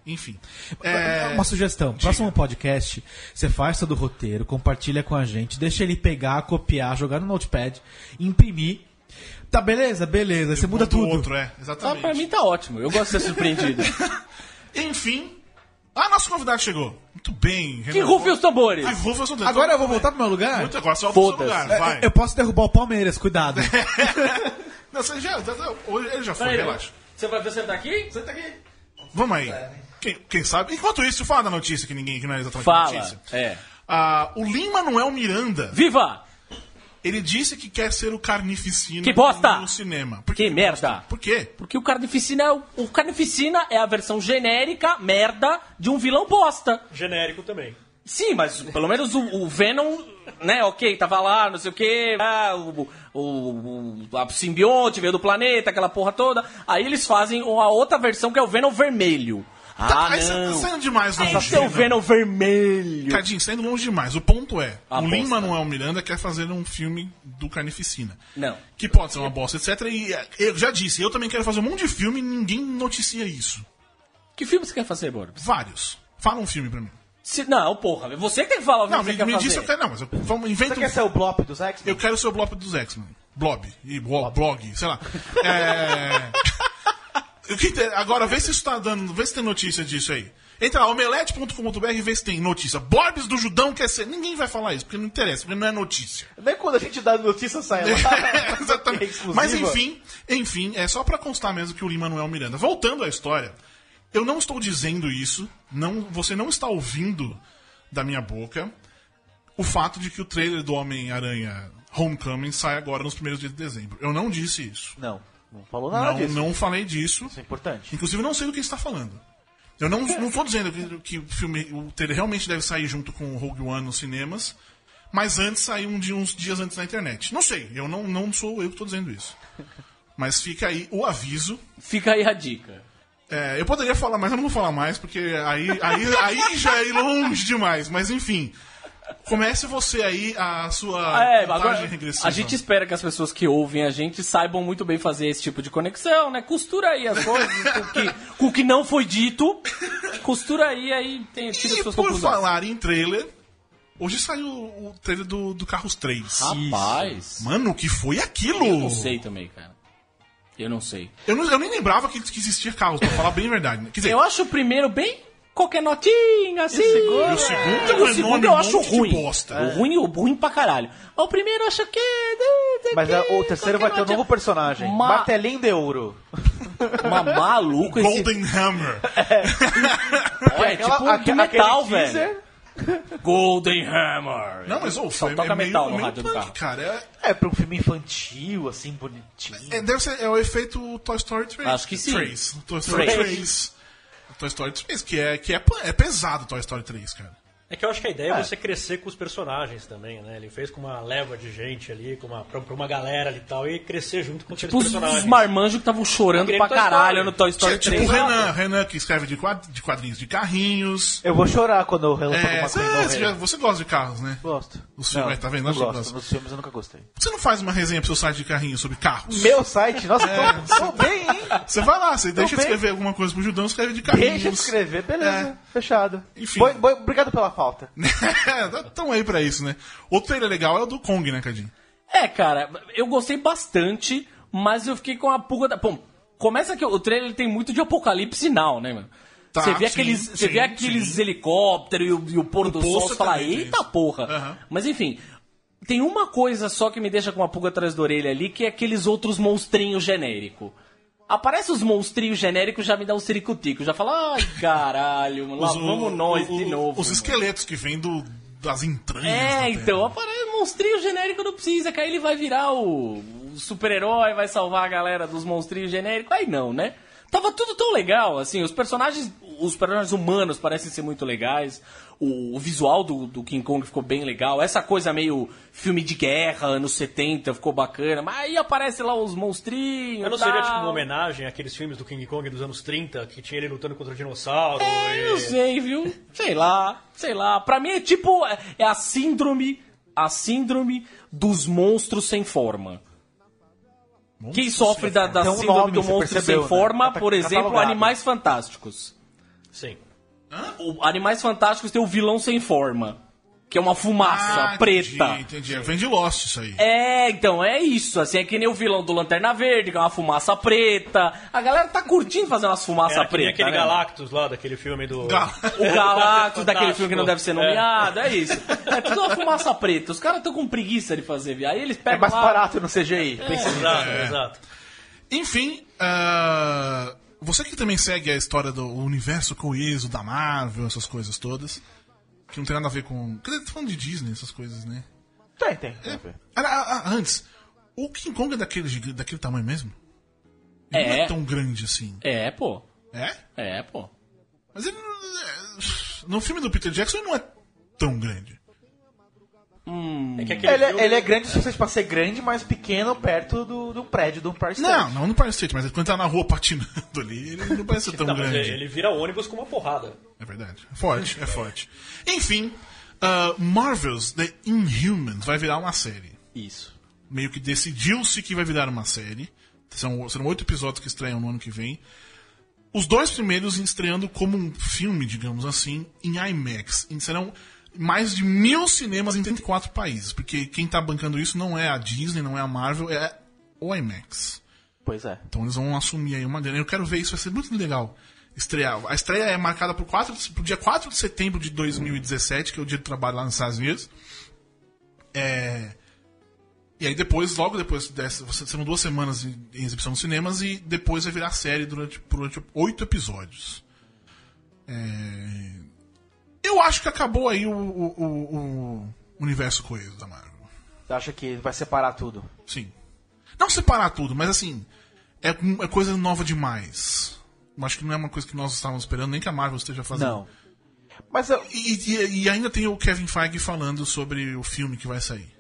Enfim. É, Uma sugestão. Próximo podcast, você faz todo o roteiro, compartilha com a gente, deixa ele pegar, copiar, jogar no notepad, imprimir. Tá, beleza? Beleza. Você muda tudo. outro, é. Ah, Exatamente. pra mim tá ótimo. Eu gosto de ser surpreendido. Enfim. Ah, nosso convidado chegou. Muito bem. que rufe os tambores. Que rufe os tambores. Agora eu vou voltar pro meu lugar? Muito agora, vai pro seu Foda-se. lugar. Vai. Eu posso derrubar o Palmeiras, cuidado. Não, você já, já- já- ele já foi, relaxa. Você vai ver sentar aqui? Senta aqui. Vamos aí. Quem, quem sabe? Enquanto isso, fala da notícia que ninguém que não é exatamente Fala. notícia. É. Ah, o Lin Manuel Miranda, Viva! Ele disse que quer ser o Carnificina Que bosta! no cinema. Por Que merda! Por quê? Porque o Carnificina é o, o Carnificina é a versão genérica, merda, de um vilão bosta. Genérico também. Sim, mas pelo menos o, o Venom, né, ok, tava lá, não sei o que, ah, o, o, o a simbionte veio do planeta, aquela porra toda. Aí eles fazem a outra versão que é o Venom vermelho. Tá, Ah, aí você tá não. saindo demais longe. o né? Venom vermelho. Cadinho, saindo longe demais. O ponto é, A o Lin. Manuel Miranda quer fazer um filme do Carnificina. Não. Que pode ser uma bosta, etc. E eh, eu já disse, eu também quero fazer um monte de filme e ninguém noticia isso. Que filme você quer fazer, Borbs? Vários. Fala um filme pra mim. Se- não, porra, você que fala o filme Não, que me, você quer me fazer. disse eu quero. Não, mas eu, vamos, inventa Você um- quer ser o Blop dos X-Men? Eu quero ser o blog dos X-Men. Blob. E blo- blog, sei lá. É... O Agora, vê se isso tá dando. Vê se tem notícia disso aí. Entra lá, omelete.com.br e vê se tem notícia. Borbs do Judão quer ser. Ninguém vai falar isso, porque não interessa, porque não é notícia. Nem quando a gente dá notícia sai lá. Exatamente. É. Mas enfim, enfim, é só pra constar mesmo que o Lima Manuel Miranda. Voltando à história, eu não estou dizendo isso, não, você não está ouvindo da minha boca o fato de que o trailer do Homem-Aranha Homecoming sai agora nos primeiros dias de dezembro. Eu não disse isso. Não, não falou nada Não, disso. não falei disso. Isso é importante. Inclusive, eu não sei do que está falando. Eu não, não tô dizendo que, que o filme, o trailer realmente deve sair junto com o Rogue One nos cinemas, mas antes saiu um dia, uns dias antes na internet. Não sei, eu não, não sou eu que estou dizendo isso. Mas fica aí o aviso. Fica aí a dica. É, eu poderia falar, mas eu não vou falar mais, porque aí, aí, aí já é longe demais. Mas enfim, comece você aí a sua É, contagem agora, regressiva. a gente espera que as pessoas que ouvem a gente saibam muito bem fazer esse tipo de conexão, né? Costura aí as coisas com, o que, com o que não foi dito. Costura aí, aí tem, tira as E suas por conclusões. falar em trailer, hoje saiu o trailer do, do Carros 3. Rapaz, Mano, o que foi aquilo? eu não sei também, cara. Eu não sei. Eu, não- eu nem lembrava que, que existia carros, pra falar bem a verdade. né? Quer dizer, Eu acho o primeiro bem qualquer notinha, assim. e o segundo é o segundo eu acho ruim. bosta. O ruim, o ruim pra caralho. O primeiro eu acho que... Mas é, o terceiro vai ter um novo personagem. Ma- Martelinho de ouro. Uma maluco esse... Golden Hammer. É, Aquela- tipo aque- do metal, velho. Golden Hammer. Não, mas ô, Só toca é meio, metal no meio rádio do punk, carro. cara. É, É, pra um filme infantil, assim, bonitinho. é, deve ser é o efeito Toy Story 3. Acho que sim. 3. Toy Story Três. 3. Toy Story 3, que é, que é, é pesado Toy Story 3, cara. É que eu acho que a ideia é, você crescer com os personagens também, né? Ele fez com uma leva de gente ali, com uma, pra, pra uma galera ali e tal, e crescer junto com Tipo os, personagens. os marmanjos que estavam chorando pra caralho Story. no Toy Story tipo 3. o Renan, Renan que escreve de quad- de quadrinhos de carrinhos. Eu vou chorar quando o Relâmpago É, McQueen você, você já- você gosta de carros, né? Gosto. Os filmes, tá vendo? Não gosto. Nos filmes eu nunca gostei. Você não faz uma resenha pro seu site de carrinhos sobre carros? Meu site, nossa, É. tô, tô bem, hein? Você vai lá, você deixa de bem. escrever alguma coisa pro Judão, escreve de carrinhos. Deixa de escrever, beleza. Fechado. Enfim. Boi- boi- obrigado pela falta. Estão aí pra isso, né? Outro trailer legal é o do Kong, né, Cadinho? É, cara, eu gostei bastante, mas eu fiquei com a pulga da. Bom, começa que o trailer ele tem muito de apocalipse now, né, mano? Tá, você vê sim, aqueles, você sim, vê aqueles sim. helicópteros e o, e o pôr do sol, você fala, eita isso." porra. Aham. Mas enfim, tem uma coisa só que me deixa com uma pulga atrás da orelha ali, que é aqueles outros monstrinhos genéricos. Aparece os monstrinhos genéricos, já me dá um ciricutico. Já fala, ai caralho, mano, lá Os- vamos o- nós o- de novo. Os mano." esqueletos que vêm do, das entranhas. É, então, aparece monstrinho genérico não precisa, que aí ele vai virar o, o super-herói, vai salvar a galera dos monstrinhos genéricos. Aí não, né? Tava tudo tão legal, assim, os personagens, os personagens humanos parecem ser muito legais, o, o visual do, do King Kong ficou bem legal, essa coisa meio filme de guerra, anos 70, ficou bacana, mas aí aparece lá os monstrinhos Eu não tal. seria tipo uma homenagem àqueles filmes do King Kong dos anos 30, que tinha ele lutando contra o dinossauro É, e... eu sei, viu? Sei lá, sei lá. Pra mim é tipo. é- É a síndrome. A síndrome dos monstros sem forma. Quem sofre da, da síndrome nome, do monstro percebeu, sem forma, né? Tá por exemplo. Animais Fantásticos. Sim. O Animais Fantásticos tem o vilão sem forma. Que é uma fumaça Ah, preta. Entendi, entendi. Vem de Lost isso aí. É, então, é isso. Assim, é que nem o vilão do Lanterna Verde, que é uma fumaça preta. A galera tá curtindo fazer umas fumaças nem pretas. aquele né? Galactus lá, daquele filme do... Gal- O Galactus, daquele filme que não deve ser nomeado, é, isso. É tudo uma fumaça preta. Os caras estão com preguiça de fazer, viu? Aí eles É pegam mais lá... barato no CGI. Nisso. Exato, exato. Enfim, ah, você que também segue a história do universo coeso da Marvel, essas coisas todas, que não tem nada a ver com. Quer dizer, falando de Disney, essas coisas, né? Tem, tem. ver. Ah, ah, ah, antes, o King Kong é daquele, daquele tamanho mesmo? Ele não É. é tão grande assim. É, pô. É? É, pô. Mas ele. não é- No filme do Peter Jackson ele não é tão grande. É que aquele Ele, filme- ele é grande o suficiente pra ser grande, mas pequeno perto do, do prédio do Empire State. Não, não no Empire State, mas quando tá na rua patinando ali, ele não parece ser tão Não, mas grande. ele vira ônibus com uma porrada. É verdade. É forte, é forte. Enfim, uh, Marvel's The Inhumans vai virar uma série. Isso. Meio que decidiu-se que vai virar uma série. São, serão oito episódios que estreiam no ano que vem. Os dois primeiros estreando como um filme, digamos assim, em IMAX. E serão mais de mil cinemas em 34 países. Porque quem tá bancando isso não é a Disney, não é a Marvel, é o IMAX. Pois é. Então eles vão assumir aí uma grana. Eu quero ver isso, vai ser muito legal. Estrear. A estreia é marcada pro, 4, de- pro dia 4 de setembro de 2017, que é o dia do trabalho lá nos Estados Unidos. É, E aí depois, logo depois dessa, você- serão duas semanas em, em exibição nos cinemas e depois vai virar série durante, durante oito episódios. É, Eu acho que acabou aí o, o- o- o universo coeso da Marvel. Você acha que vai separar tudo? Sim. Não separar tudo, mas assim, é, é coisa nova demais. Eu acho que não é uma coisa que nós estávamos esperando, nem que a Marvel esteja fazendo. Não. Mas eu, E, e- e ainda tem o Kevin Feige falando sobre o filme que vai sair.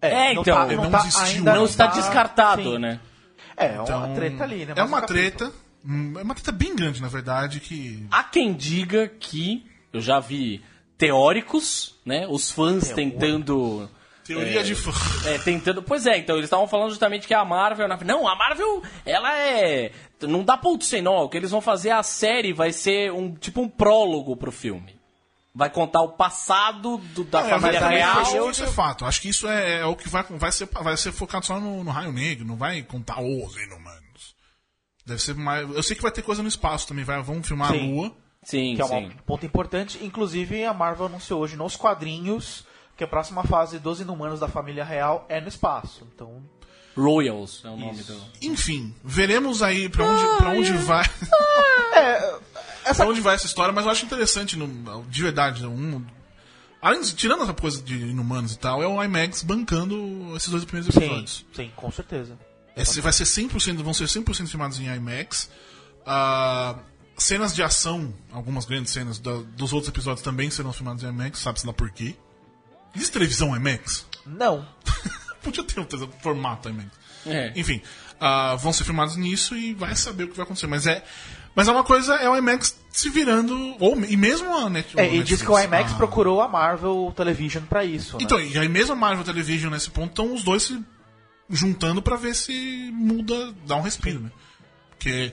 É, não então, tá- ele não tá- desistiu, ainda Não está tá- descartado, sim. né? É, é uma Então, treta ali, né? É Mais um uma treta. hum, É uma treta bem grande, na verdade, que. Há quem diga que eu já vi teóricos, né? Os fãs tentando. Teoria de fã. É, tentando. Pois é, então eles estavam falando justamente que a Marvel. Não, a Marvel, ela é. Não dá ponto sem nó. O que eles vão fazer, a série vai ser um tipo um prólogo pro filme. Vai contar o passado do- da É, família mas real. acho que isso é fato. Acho que isso é, é o que vai, vai, ser, vai ser focado só no, no Raio Negro, não vai contar os inumanos. Deve ser mais. Eu sei que vai ter coisa no espaço também, vai, vão filmar Sim. a Lua. Sim, Que é sim. um ponto importante. Inclusive, a Marvel anunciou hoje nos quadrinhos que a próxima fase dos Inumanos da família real é no espaço. Então, Royals é o nome do. Enfim, veremos aí pra onde, pra onde vai. essa pra onde vai essa história, mas eu acho interessante, no- de verdade, um, além de, tirando essa coisa de inumanos e tal, é o IMAX bancando esses dois primeiros sim, episódios. sim, com certeza. Esse vai ser 100%, vão ser 100% filmados em IMAX. Ah, cenas de ação, algumas grandes cenas da- dos outros episódios também serão filmados em IMAX, sabe-se lá por quê. Existe televisão IMAX? Não. Podia ter um formato IMAX. É. Enfim, ah, vão ser filmados nisso e vai saber o que vai acontecer. Mas é, mas é uma coisa, é o IMAX se virando, ou, e mesmo a Net, É, o e diz Netflix, que o IMAX a- procurou a Marvel Television pra isso, né? Então, e aí mesmo a Marvel Television nesse ponto, estão os dois se juntando pra ver se muda, dá um respiro, né? Porque,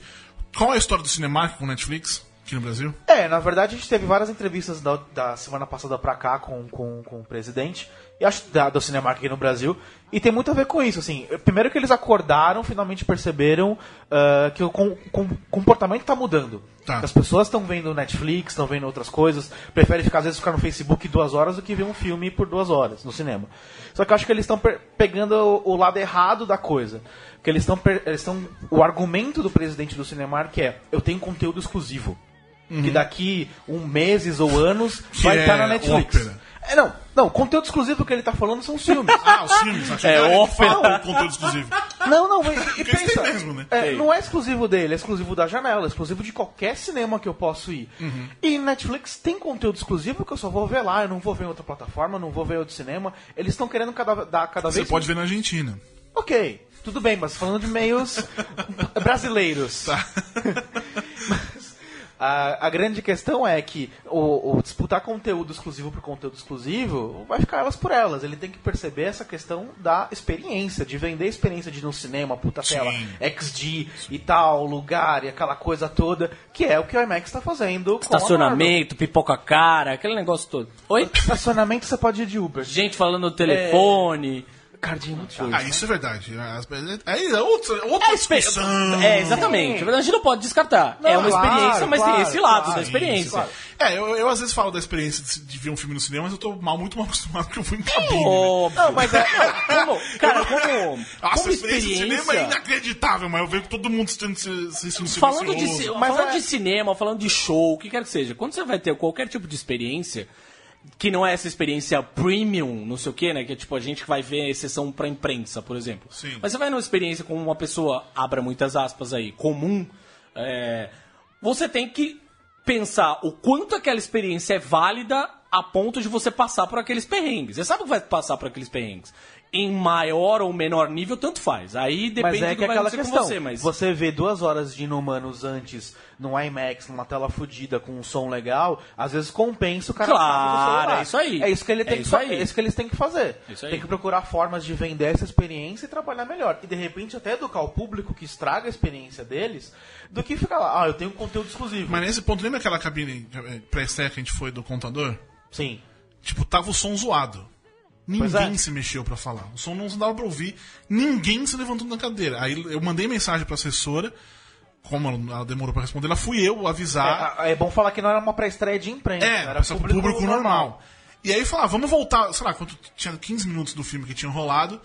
qual é a história do Cinemark com Netflix aqui no Brasil? É, na verdade a gente teve várias entrevistas da, da semana passada pra cá com, com, com o presidente, e acho da, do Cinemark aqui no Brasil, e tem muito a ver com isso, assim, primeiro que eles acordaram, finalmente perceberam ah, que o com- com- comportamento tá mudando. Tá. As pessoas estão vendo Netflix, estão vendo outras coisas, preferem ficar, às vezes, ficar no Facebook duas horas do que ver um filme por duas horas no cinema. Só que eu acho que eles estão pegando o, o lado errado da coisa. Que eles estão. eles estão O argumento do presidente do Cinemark é: eu tenho conteúdo exclusivo. Que daqui um meses ou anos vai é estar na Netflix. ópera. É, não, não, conteúdo exclusivo que ele tá falando são os filmes. Ah, os filmes. Acho É, que fala o conteúdo exclusivo. Não, não, e, e pensa. mesmo, né? é, não é exclusivo dele, é exclusivo da janela, é exclusivo de qualquer cinema que eu posso ir. Uhum. E Netflix tem conteúdo exclusivo que eu só vou ver lá, eu não vou ver em outra plataforma, não vou ver em outro cinema. Eles estão querendo cada, dar cada Você vez. pode ver na Argentina. Ok, tudo bem, mas falando de meios brasileiros. Tá. A, a grande questão é que o, o disputar conteúdo exclusivo por conteúdo exclusivo vai ficar elas por elas. Ele tem que perceber essa questão da experiência, de vender a experiência de ir no cinema, puta tela, XD e tal, lugar e aquela coisa toda, que é o que o IMAX está fazendo. Estacionamento, pipoca cara, aquele negócio todo. Oi? Estacionamento você pode ir de Uber. Gente falando no telefone. Cardinho muito chato. Ah, isso é verdade. Aí é outra, outra expe- discussão. É, exatamente. A gente não pode descartar. Não, é uma claro, experiência, mas tem claro, esse lado claro, da experiência. Isso, claro. É, eu, eu às vezes falo da experiência de, de ver um filme no cinema, mas eu tô mal, muito mal acostumado porque eu fui em cabine. né? Óbvio. Não, mas é. Como, cara, como, Nossa, como a experiência de cinema é experiência... inacreditável, mas eu vejo todo mundo assistindo se- assistindo filme Falando, de, Mas falando é- de cinema, falando de show, o que quer que seja, quando você vai ter qualquer tipo de experiência, que não é essa experiência premium, não sei o que, né? Que é tipo a gente que vai ver a exceção pra imprensa, por exemplo. Sim. Mas você vai numa experiência com uma pessoa, abra muitas aspas aí, comum, é, você tem que pensar o quanto aquela experiência é válida a ponto de você passar por aqueles perrengues. Você sabe que vai passar por aqueles perrengues. Em maior ou menor nível, tanto faz. Aí depende Mas é do que que é vai aquela questão. com você, mas... Você vê duas horas de Inumanos antes num IMAX, numa tela fodida, com um som legal, às vezes compensa o cara Claro, no celular. é isso aí. É isso que ele É tem que isso fa- aí. é isso que eles têm que fazer. Isso aí. Tem que procurar formas de vender essa experiência e trabalhar melhor. E de repente até educar o público que estraga a experiência deles, do que ficar lá, ah, eu tenho conteúdo exclusivo. Mas nesse ponto, lembra aquela cabine eh, pré-estreia que a gente foi do contador? Sim. Tipo, tava o som zoado. Ninguém é. se mexeu pra falar. O som não dava pra ouvir. Ninguém se levantou da cadeira. Aí eu mandei mensagem pra assessora. Como ela, demorou pra responder, ela fui eu avisar. É, é bom falar que não era uma pré-estreia de imprensa. É, era público, público normal. E aí falar, vamos voltar, sei lá, quando tinha 15 minutos do filme que tinha rolado.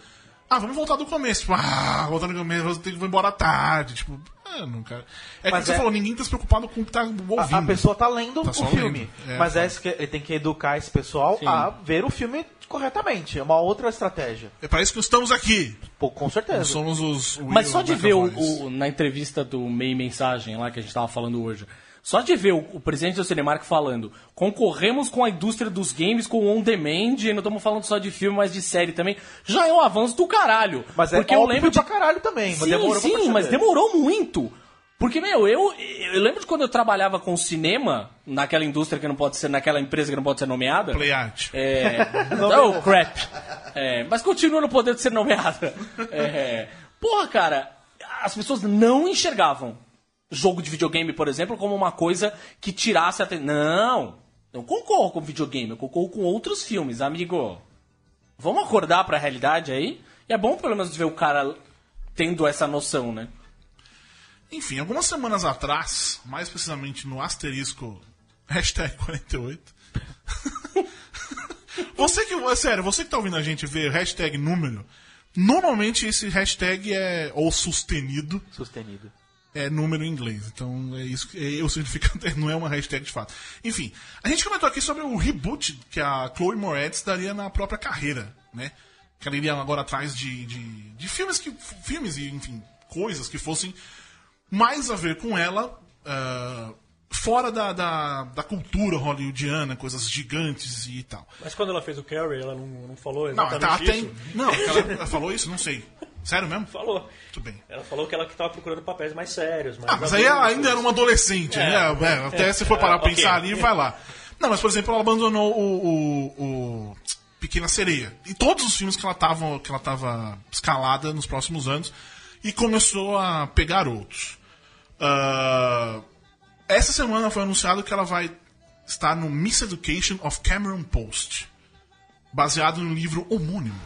Ah, vamos voltar do começo. Tipo, ah, voltar do começo, vou embora tarde. Tipo, não, cara. É que Mas você é- falou, ninguém tá se preocupado com o que tá ouvindo. A, a pessoa tá lendo Tá o filme. lendo, é, mas é isso que ele tem que educar esse pessoal a ver o filme corretamente. É uma outra estratégia. É para isso que estamos aqui. Pô, com certeza. Somos os. Mas só de ver o, o- na entrevista do Meio Mensagem lá que a gente tava falando hoje, só de ver o, o presidente do Cinemark falando, concorremos com a indústria dos games com on demand, e não estamos falando só de filme, mas de série também, já é um avanço do caralho. Mas é porque eu óbvio lembro de pra caralho também. mas Sim, demorou pra sim, mas demorou muito. Porque, meu, eu, eu lembro de quando eu trabalhava com cinema, naquela indústria que não pode ser, naquela empresa que não pode ser nomeada. Play Art. É. oh, crap. É, mas continua no poder de ser nomeada. É, porra, cara, as pessoas não enxergavam jogo de videogame, por exemplo, como uma coisa que tirasse a atenção. Não! Eu concorro com videogame, eu concorro com outros filmes, amigo. Vamos acordar pra realidade aí? E é bom pelo menos ver o cara tendo essa noção, né? Enfim, algumas semanas atrás, mais precisamente no asterisco hashtag 48. você que. Sério, você que tá ouvindo a gente ver hashtag número, normalmente esse hashtag é ou sustenido, Sustenido. É número em inglês. Então é isso que é, o significado não é uma hashtag de fato. Enfim, a gente comentou aqui sobre o reboot que a Chloe Moretz daria na própria carreira, né? Que ela iria agora atrás de, de, de filmes que. filmes e, enfim, coisas que fossem mais a ver com ela. ah, fora da, da, da cultura hollywoodiana, coisas gigantes e tal. Mas quando ela fez o Carrie, ela não, não falou Não, exatamente tá, até. isso? Não, ela, ela falou isso? Não sei. Sério mesmo? Falou. Muito bem. Ela falou que ela que tava procurando papéis mais sérios. Mais Ah, mas aí ela ainda era uma adolescente, né? É, até se for parar pra ok. pensar ali, vai lá. Não, mas por exemplo, ela abandonou o, o- o Pequena Sereia. E todos os filmes que ela tava, que ela tava escalada nos próximos anos. E começou a pegar outros. Ah, essa semana foi anunciado que ela vai estar no Miss Education of Cameron Post. Baseado no livro homônimo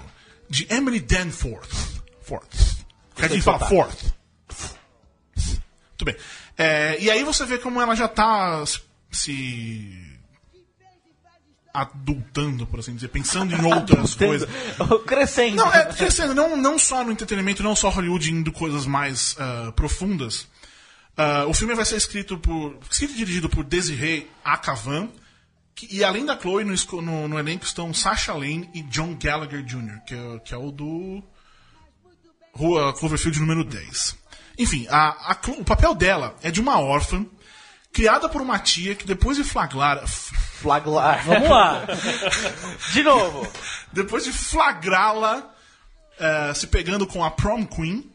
de Emily Danforth. Forth. Quer dizer, fala Forth. Muito bem. É, e aí você vê como ela já tá se- adultando, por assim dizer, pensando em outras coisas. Crescendo. Não, é crescendo, não, não só no entretenimento, não só Hollywood indo coisas mais ah, profundas. Ah, o filme vai ser escrito por. escrito e dirigido por Desiree Akavan. que- e além da Chloe, no, no- no elenco estão Sasha Lane e John Gallagher Jr., que é, que é o do. Rua Cloverfield número 10. Enfim, a, a o papel dela é de uma órfã criada por uma tia que depois de flagrar. Flaglar. Vamos lá. De novo. depois de flagrá-la eh, se pegando com a prom queen,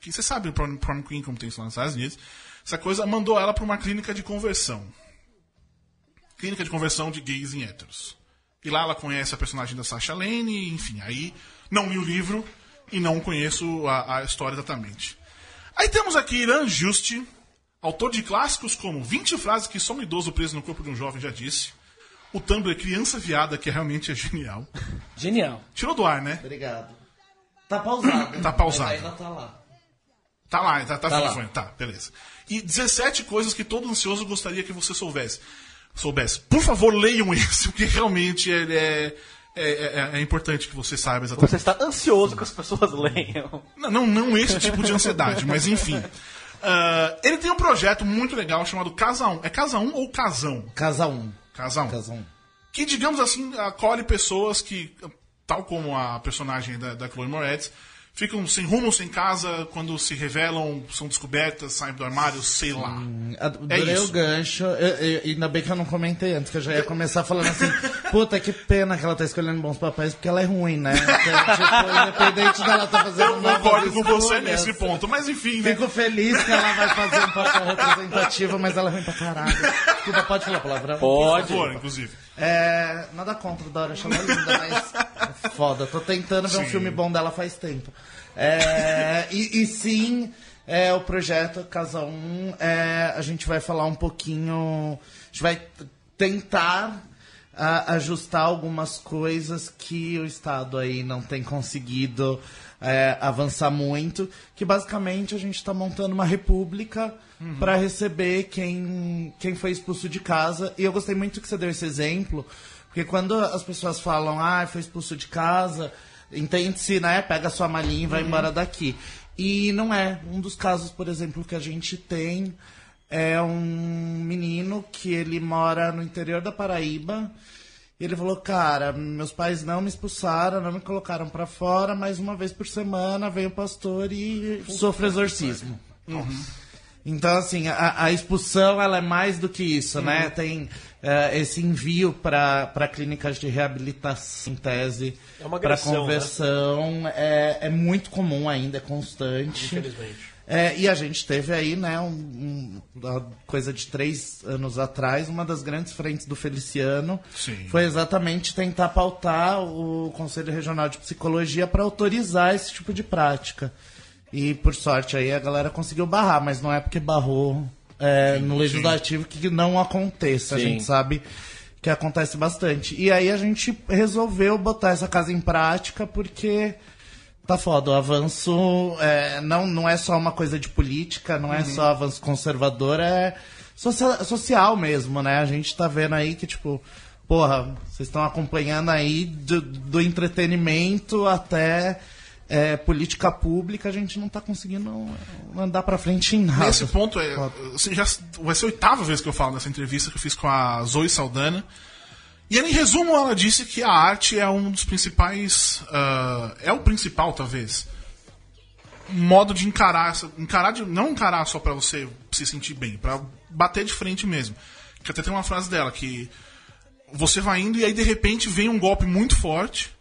que você sabe prom, prom queen como tem isso lá nos Estados Unidos, essa coisa mandou ela para uma clínica de conversão. Clínica de conversão de gays em héteros. E lá ela conhece a personagem da Sasha Lane, enfim, aí não li o livro e não conheço a, a história exatamente. Aí temos aqui Irã Juste, autor de clássicos como 20 frases que só um idoso preso no corpo de um jovem já disse. O Tumblr Criança Viada, que realmente é genial. Genial. Tirou do ar, né? Obrigado. Tá pausado. Tá pausado. Mas ainda tá lá. Tá lá, tá, tá, Tá vivo lá. Tá, beleza. E 17 coisas que todo ansioso gostaria que você soubesse. Soubesse. Por favor, leiam esse, porque realmente ele é, é, é- é importante que você saiba exatamente. Você está ansioso que as pessoas leiam. Não, não, não esse tipo de ansiedade, mas enfim. Ah, ele tem um projeto muito legal chamado Casa 1. É Casa 1 ou Casão? Casa 1. Casa 1. Casa 1. que, digamos assim, acolhe pessoas que, tal como a personagem da, da Chloe Moretz, ficam sem rumo, sem casa, quando se revelam, são descobertas, saem do armário, sei lá. Adorei É isso. o gancho. Eu- eu- ainda bem que eu não comentei antes, que eu já ia começar falando assim: puta, que pena que ela tá escolhendo bons papéis, porque ela é ruim, né? Então, tipo, independente dela tá fazendo Eu concordo com você nesse ponto, mas enfim, né? Fico feliz que ela vai fazer um papel representativo, mas ela é ruim pra caralho. Desculpa, pode falar palavrão? Por Pode. favor, inclusive. É, nada contra, Dora, ela linda, mas é foda. Tô tentando ver um Sim. filme bom dela faz tempo. É, e, e sim, é, o projeto Casa 1, é, a gente vai falar um pouquinho. A gente vai tentar a- ajustar algumas coisas que o Estado aí não tem conseguido é, avançar muito, que basicamente a gente está montando uma república para receber quem, quem foi expulso de casa. E eu gostei muito que você deu esse exemplo, porque quando as pessoas falam, ah, foi expulso de casa, entende-se, né? Pega sua malinha e vai embora daqui. E não é. Um dos casos, por exemplo, que a gente tem é um menino que ele mora no interior da Paraíba. E ele falou, cara, meus pais não me expulsaram, não me colocaram pra fora, mas uma vez por semana vem o pastor e sofre exorcismo. Então, assim, a, a expulsão ela é mais do que isso, né? Tem eh, esse envio para clínicas de reabilitação, em tese, É para né? conversão. É, é muito comum ainda, é constante. Infelizmente. É, e a gente teve aí, né, um, um- uma coisa de três anos atrás, uma das grandes frentes do Feliciano Sim. foi exatamente tentar pautar o Conselho Regional de Psicologia para autorizar esse tipo de prática. E por sorte aí a galera conseguiu barrar, mas não é porque barrou é, no legislativo que não aconteça. A Sim. gente sabe que acontece bastante. E aí a gente resolveu botar essa casa em prática porque Tá foda, o avanço é, não, não é só uma coisa de política, não é só avanço conservador, é socia- social mesmo, né? A gente tá vendo aí que, tipo, porra, vocês estão acompanhando aí do, do entretenimento até é, política pública, a gente não tá conseguindo andar pra frente em nada. Nesse ponto, é, já, vai ser a oitava vez que eu falo nessa entrevista que eu fiz com a Zoe Saldana. E ela, em resumo, ela disse que a arte é um dos principais. ah, é o principal, talvez. Modo de encarar. encarar de, não encarar só pra você se sentir bem, pra bater de frente mesmo. Que até tem uma frase dela que você vai indo e aí de repente vem um golpe muito forte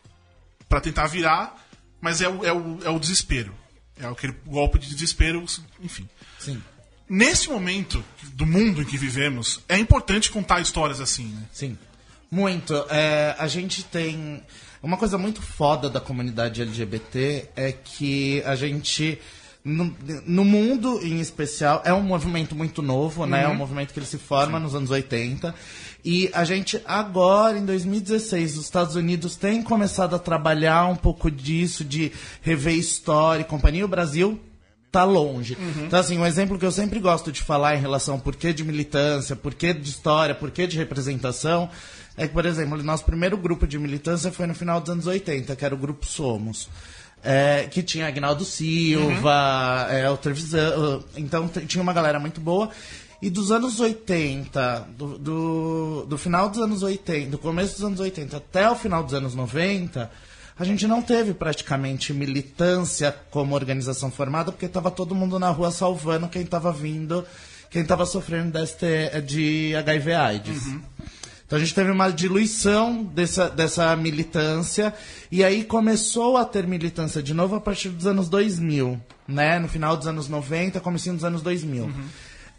pra tentar virar, mas é o, é o, é o desespero. É aquele golpe de desespero, enfim. Sim. Nesse momento do mundo em que vivemos, é importante contar histórias assim, né? Sim. Muito. É, a gente tem. Uma coisa muito foda da comunidade LGBT é que a gente. No, no mundo em especial, é um movimento muito novo, né? É um movimento que ele se forma nos anos 80. E a gente agora, em 2016, os Estados Unidos têm começado a trabalhar um pouco disso, de rever história e companhia. O Brasil tá longe. Então, assim, um exemplo que eu sempre gosto de falar em relação ao porquê de militância, porquê de história, porquê de representação, é que, por exemplo, o nosso primeiro grupo de militância foi no final dos anos 80, que era o Grupo Somos. É, que tinha Agnaldo Silva, é, o Trevisan, então tinha uma galera muito boa. E dos anos 80, do, do, do final dos anos 80, do começo dos anos 80 até o final dos anos 90, a gente não teve praticamente militância como organização formada, porque estava todo mundo na rua salvando quem estava vindo, quem estava sofrendo deste, de HIV AIDS. Então a gente teve uma diluição dessa, dessa militância e aí começou a ter militância de novo a partir dos anos 2000, né? No final dos anos 90, comecinho dos anos 2000.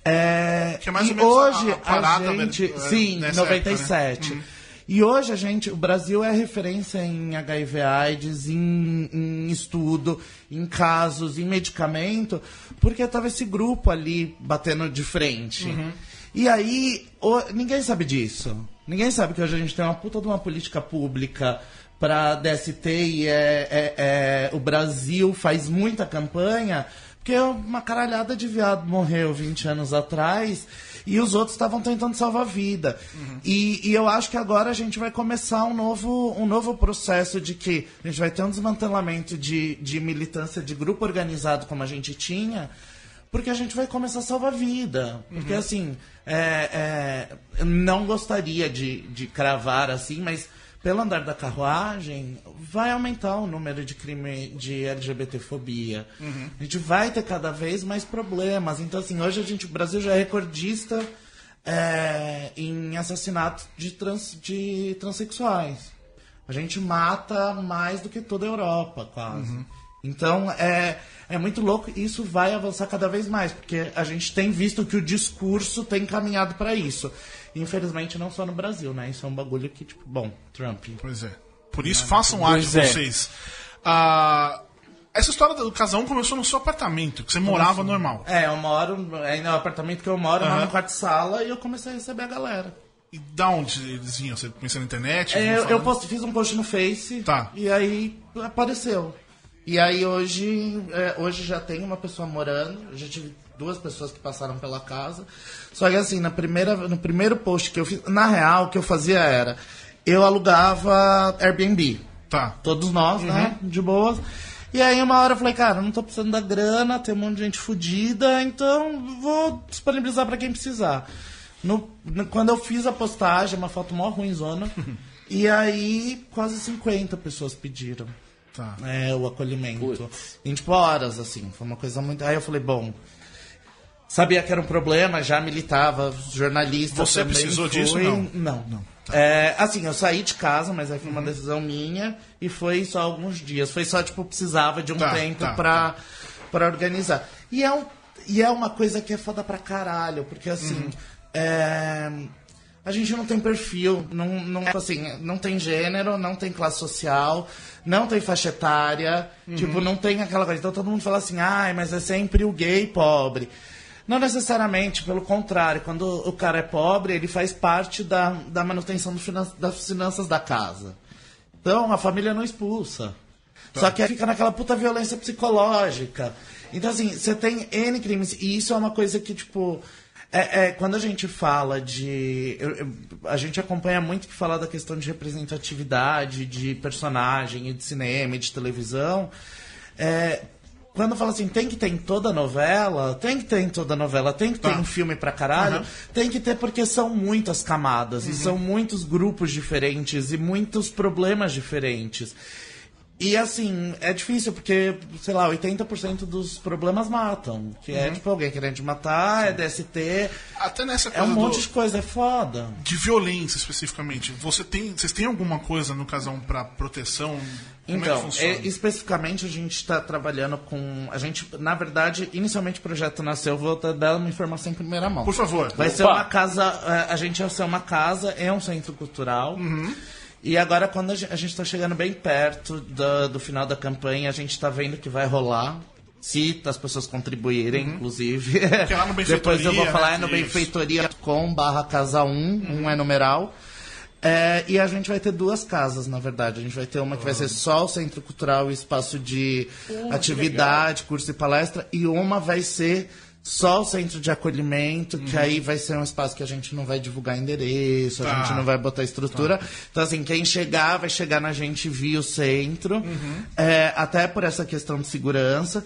É, Que é mais e ou menos hoje a- a parada, a gente, né, sim, nessa época, 97. né? E hoje a gente, o Brasil é referência em HIV AIDS, em, em estudo, em casos, em medicamento, porque tava esse grupo ali batendo de frente. Uhum. E aí, o- ninguém sabe disso. Ninguém sabe que hoje a gente tem uma puta de uma política pública para DST e é, é- é- o Brasil faz muita campanha, porque uma caralhada de viado morreu 20 anos atrás e os outros estavam tentando salvar a vida. E, e eu acho que agora a gente vai começar um novo, um novo processo de que a gente vai ter um desmantelamento de, de militância de grupo organizado como a gente tinha, porque a gente vai começar a salvar vida. Porque, assim, é, é, não gostaria de, de cravar assim, mas pelo andar da carruagem, vai aumentar o número de crime de LGBTfobia. A gente vai ter cada vez mais problemas. Então, assim, hoje a gente, o Brasil já é recordista é, em assassinatos de, trans, de transexuais. A gente mata mais do que toda a Europa, quase. Então, é, é muito louco e isso vai avançar cada vez mais, porque a gente tem visto que o discurso tem caminhado para isso. Infelizmente, não só no Brasil, né? Isso é um bagulho que, tipo, bom, Trump. Pois é. Por isso, façam arte é. vocês. Ah, essa história do casão começou no seu apartamento, que você morava normal. É, eu moro, é no apartamento que eu moro, Aham. no quarto de sala e eu comecei a receber a galera. E da onde eles vinham? Você pensa na internet? É, eu, eu post- fiz um post no Face Tá. e aí apareceu. E aí hoje, é, hoje já tem uma pessoa morando, já tive duas pessoas que passaram pela casa. Só que assim, na primeira, no primeiro post que eu fiz, na real, o que eu fazia era, eu alugava Airbnb. Tá. Todos nós, né? De boas. E aí uma hora eu falei, cara, não tô precisando da grana, tem um monte de gente fodida, então vou disponibilizar pra quem precisar. No, no- quando eu fiz a postagem, uma foto mó ruimzona, e aí quase 50 pessoas pediram Tá. é, o acolhimento. Em tipo horas, assim, foi uma coisa muito. Aí eu falei, bom. Sabia que era um problema, já militava, jornalista. Você também precisou fui. disso, não? Não. Não. É, assim, eu saí de casa, mas aí foi Uhum. uma decisão minha e foi só alguns dias. Foi só, tipo, precisava de um Tá, tempo tá, pra, pra organizar. E é, um, e é uma coisa que é foda pra caralho, porque assim. Uhum. é, a gente não tem perfil, não, não, assim, não tem gênero, não tem classe social, não tem faixa etária, Uhum. tipo, não tem aquela coisa. Então todo mundo fala assim, ai, mas é sempre o gay pobre. Não necessariamente, pelo contrário, quando o cara é pobre, ele faz parte da, da manutenção finan- das finanças da casa. Então a família não expulsa. Só que fica naquela puta violência psicológica. Então, assim, você tem N crimes. E isso é uma coisa que, tipo. É, é, quando a gente fala de. eu- eu- a gente acompanha muito que falar da questão de representatividade, de personagem, de cinema, de televisão. É, quando fala assim, tem que ter em toda novela, tem que ter em toda novela, tem que ter Tá. um filme pra caralho, Uhum. tem que ter porque são muitas camadas, e são muitos grupos diferentes, e muitos problemas diferentes. E assim, é difícil porque, sei lá, 80% dos problemas matam. Que é tipo alguém querendo te matar, é DST, Até nessa é coisa um do- monte de coisa, é foda. de violência especificamente. Você tem, vocês têm alguma coisa no casal pra proteção? Como é que Então, funciona? é, especificamente a gente está trabalhando com. A gente, na verdade, inicialmente o projeto nasceu, vou dar uma informação em primeira mão. Por favor. Vai ser Opa! uma casa. é, A gente vai ser uma casa, é um centro cultural. Uhum. E agora, quando a gente está chegando bem perto do, do final da campanha, a gente está vendo que vai rolar. Se as pessoas contribuírem, inclusive. Uhum. Que é lá no Depois eu vou falar, né? é no benfeitoria.com barra casa 1, um é numeral. É, e a gente vai ter duas casas, na verdade. A gente vai ter uma que vai ser só o Centro Cultural e espaço de atividade, curso e palestra, e uma vai ser só o centro de acolhimento, que aí vai ser um espaço que a gente não vai divulgar endereço, a Tá. gente não vai botar estrutura. Então, assim, quem chegar vai chegar na gente via o centro, é, até por essa questão de segurança.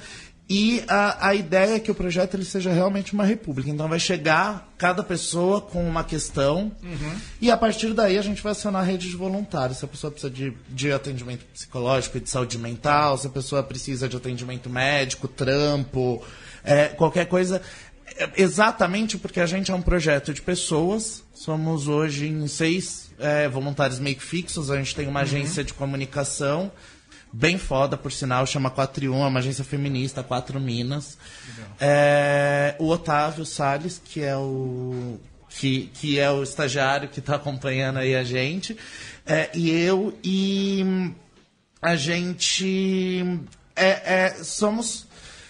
E a, a ideia é que o projeto ele seja realmente uma república. Então vai chegar cada pessoa com uma questão e a partir daí a gente vai acionar a rede de voluntários. Se a pessoa precisa de, de atendimento psicológico e de saúde mental, se a pessoa precisa de atendimento médico, trampo, é, qualquer coisa. É, Exatamente porque a gente é um projeto de pessoas. Somos hoje em seis é, voluntários meio que fixos. A gente tem uma agência de comunicação bem foda, por sinal, chama 4 e 1, é uma agência feminista, Quatro Minas. É, o Otávio Salles, que é o que, que é o estagiário que está acompanhando aí a gente, é, e eu e a gente é, é, somos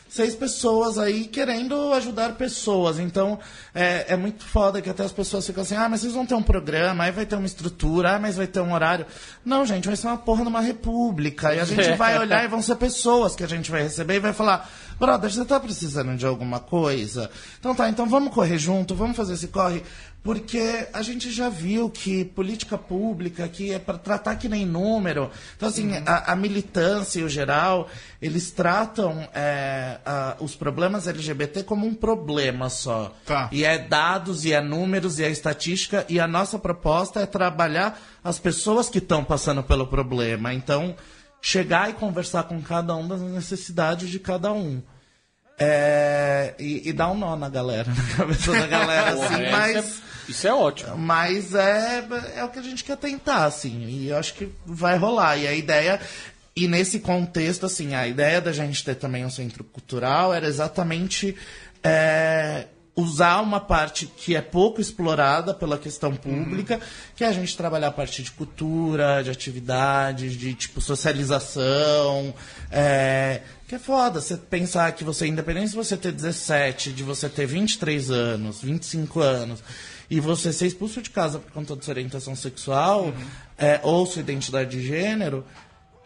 seis pessoas aí querendo ajudar pessoas. Então, é, é muito foda que até as pessoas ficam assim, ah, mas vocês vão ter um programa, aí vai ter uma estrutura, ah, mas vai ter um horário. Não, gente, vai ser uma porra numa república. E a gente vai olhar e vão ser pessoas que a gente vai receber e vai falar, brother, você tá precisando de alguma coisa? Então tá, então vamos correr junto, vamos fazer esse corre. Porque a gente já viu que política pública que é para tratar que nem número. Então, assim, a, a militância e o geral, eles tratam é, a- os problemas LGBT como um problema só. Tá. E é dados, e é números, e é estatística. E a nossa proposta é trabalhar as pessoas que estão passando pelo problema. Então, chegar e conversar com cada um das necessidades de cada um. É, e, e dar um nó na galera, na cabeça da galera, assim, Porra, mas. Isso é, isso é ótimo. Mas é, é o que a gente quer tentar, assim. E eu acho que vai rolar. E a ideia. E nesse contexto, assim, a ideia da gente ter também um centro cultural era exatamente é, usar uma parte que é pouco explorada pela questão pública, que é a gente trabalhar a parte de cultura, de atividades, de tipo socialização, é, Que é foda você pensar que você, independente de você ter 17, de você ter 23 anos, 25 anos, e você ser expulso de casa por conta da sua orientação sexual é, ou sua identidade de gênero,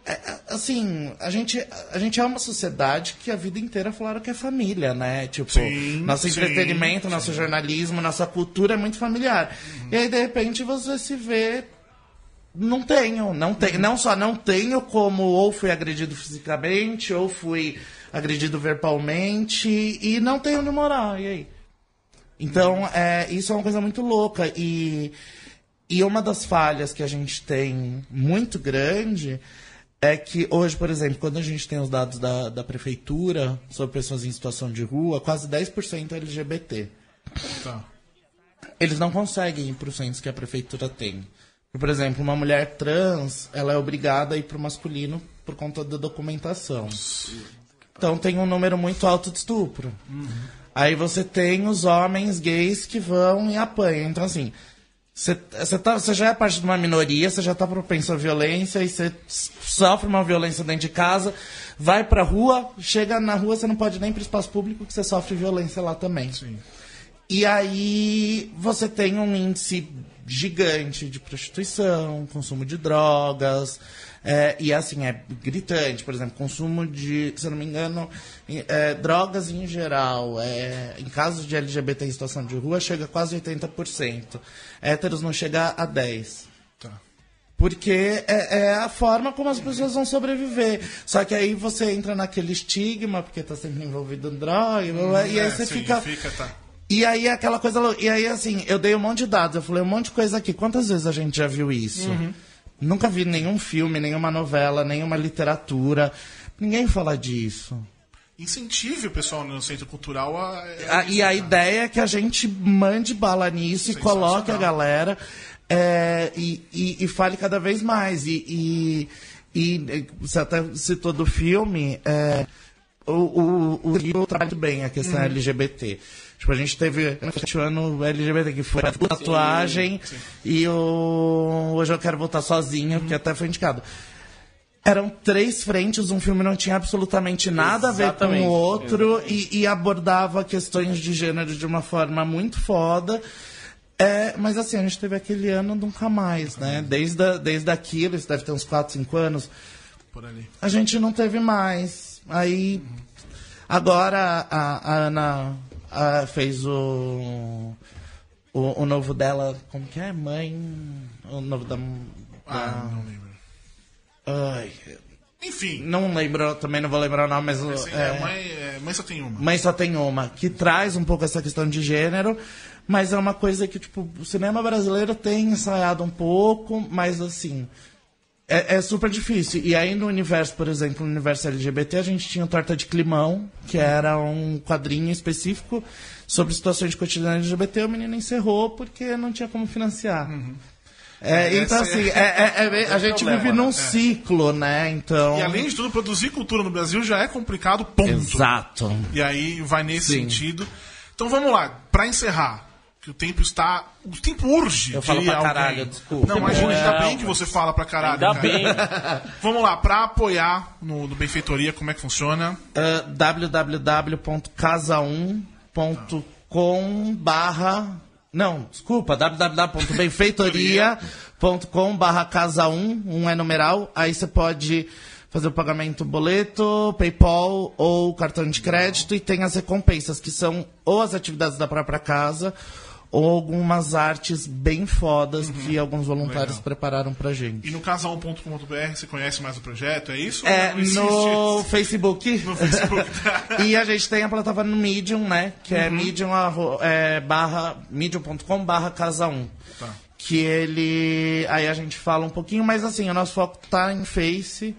é, é, assim, a gente, a gente é uma sociedade que a vida inteira falaram que é família, né? Tipo, Sim, nosso sim, entretenimento, nosso jornalismo, nossa cultura é muito familiar. E aí, de repente, você se vê não tenho, não tenho. Não só não tenho, como ou fui agredido fisicamente, ou fui agredido verbalmente, e não tenho onde morar. E aí? Então, é, isso é uma coisa muito louca. E, e uma das falhas que a gente tem muito grande é que hoje, por exemplo, quando a gente tem os dados da, da prefeitura sobre pessoas em situação de rua, quase 10% é LGBT. Tá. Eles não conseguem ir para os centros que a prefeitura tem. Por exemplo, uma mulher trans, ela é obrigada a ir para o masculino por conta da documentação. Então tem um número muito alto de estupro. Aí você tem os homens gays que vão e apanham. Então, assim, você tá, já é parte de uma minoria, você já está propenso à violência e você sofre uma violência dentro de casa, vai pra rua, chega na rua, você não pode nem ir pro espaço público que você sofre violência lá também. E aí você tem um índice gigante de prostituição, consumo de drogas, é, e assim, é gritante, por exemplo, consumo de, se eu não me engano, é, drogas em geral, é, em casos de LGBT em situação de rua, chega a quase 80%. Héteros não chega a 10%. Tá. Porque é, é a forma como as pessoas vão sobreviver. Só que aí você entra naquele estigma, porque tá sempre envolvido em droga, blá, e aí É, você sim, fica. tá. E aí aquela coisa. E aí, assim, eu dei um monte de dados, eu falei um monte de coisa aqui. Quantas vezes a gente já viu isso? Nunca vi nenhum filme, nenhuma novela, nenhuma literatura. Ninguém fala disso. Incentive o pessoal no centro cultural a. A- e a ideia é que a gente mande bala nisso e coloque a galera é, e, e- e fale cada vez mais. E, e- e você até citou do filme, é, o, o, o livro trabalha bem a questão Uhum. LGBT. Tipo, a gente teve o ano LGBT que foi a tatuagem e o Hoje Eu Quero Voltar Sozinho, que até foi indicado. Eram três frentes, um filme não tinha absolutamente nada a ver com Exatamente, o outro e, e abordava questões de gênero de uma forma muito foda. É, mas assim, a gente teve aquele ano nunca mais, né? Desde, a- desde aquilo, isso deve ter uns 4, 5 anos, Por ali. a gente não teve mais. Aí, agora a, a Ana ah, fez o, o, o novo dela, como que é? Mãe. O novo da. Ah, da- não lembro. ai, Enfim. não lembro, também não vou lembrar o nome, mas. Esse é, é, mãe, é, mãe só tem uma. Mãe só tem uma, que traz um pouco essa questão de gênero, mas é uma coisa que, tipo, o cinema brasileiro tem ensaiado um pouco, mas assim. É, é super difícil. E aí no universo, por exemplo, no universo LGBT, a gente tinha Torta de Climão, que era um quadrinho específico sobre situações de cotidiano LGBT, o menino encerrou porque não tinha como financiar. É, então, Essa é- assim, é- é- é- a gente problema, vive num né? ciclo, né? Então. E além de tudo, produzir cultura no Brasil já é complicado, ponto. Exato. E aí vai nesse Sim. sentido. Então vamos lá, pra encerrar. Que o tempo está. O tempo urge. Eu falo pra alguém. caralho, desculpa. Não, imagina, ainda bem que você fala pra caralho. Ainda cara. bem. Vamos lá, pra apoiar no, no Benfeitoria, como é que funciona? uh, www.casa1.com barra não, desculpa, www.benfeitoria.com barra casa 1, um é numeral, aí você pode fazer o pagamento boleto, PayPal ou cartão de crédito e tem as recompensas, que são ou as atividades da própria casa ou algumas artes bem fodas que alguns voluntários Legal. prepararam pra gente. E no casal1.com.br você conhece mais o projeto, é isso? É, no? Facebook. No Facebook. e a gente tem a plataforma no Medium, né? Que é medium, arro- é, barra, medium.com barra casa 1. Tá. Que ele... Aí a gente fala um pouquinho, mas assim, o nosso foco tá em Face.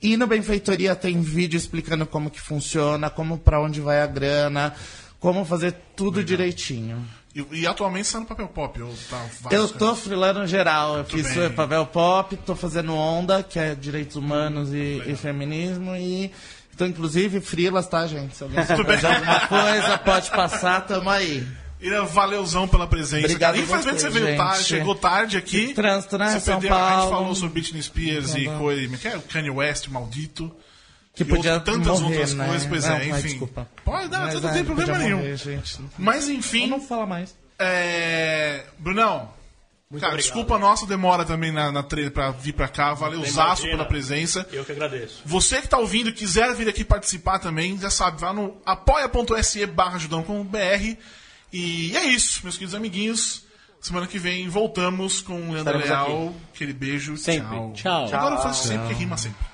E no Benfeitoria tem vídeo explicando como que funciona, como pra onde vai a grana, como fazer tudo direitinho. E, e atualmente você tá no papel pop? Ou tá Eu canais? tô freelando geral. Eu fiz bem. papel pop, tô fazendo Onda, que é direitos humanos e, e feminismo, e tô inclusive freelas, tá, gente? Se alguém souber de alguma coisa, pode passar, tamo aí. Ira, valeuzão pela presença. Obrigado cara. Infelizmente você você, veio tarde, chegou tarde aqui. Trânsito, né? Você São perdeu, A gente Paulo. falou sobre Britney Spears e coisa, que é o Kanye West, maldito. Que podia outras- tantas morrer, outras né? coisas, pois Não, é, enfim. desculpa. Pode dar, Mas, não é, tem problema podia nenhum. morrer, gente. Mas enfim, Não fala mais. é... Brunão, cara, obrigado. desculpa a nossa demora também na, na tre- pra vir pra cá. Valeu, Zaço, pela presença. Eu que agradeço. Você que tá ouvindo e quiser vir aqui participar também, já sabe, vá no apoia.se barra. E é isso, meus queridos amiguinhos. Semana que vem voltamos com o Leandro Estaremos Leal. Aquele beijo. Sempre. Tchau. Tchau. Agora eu faço sempre que rima sempre.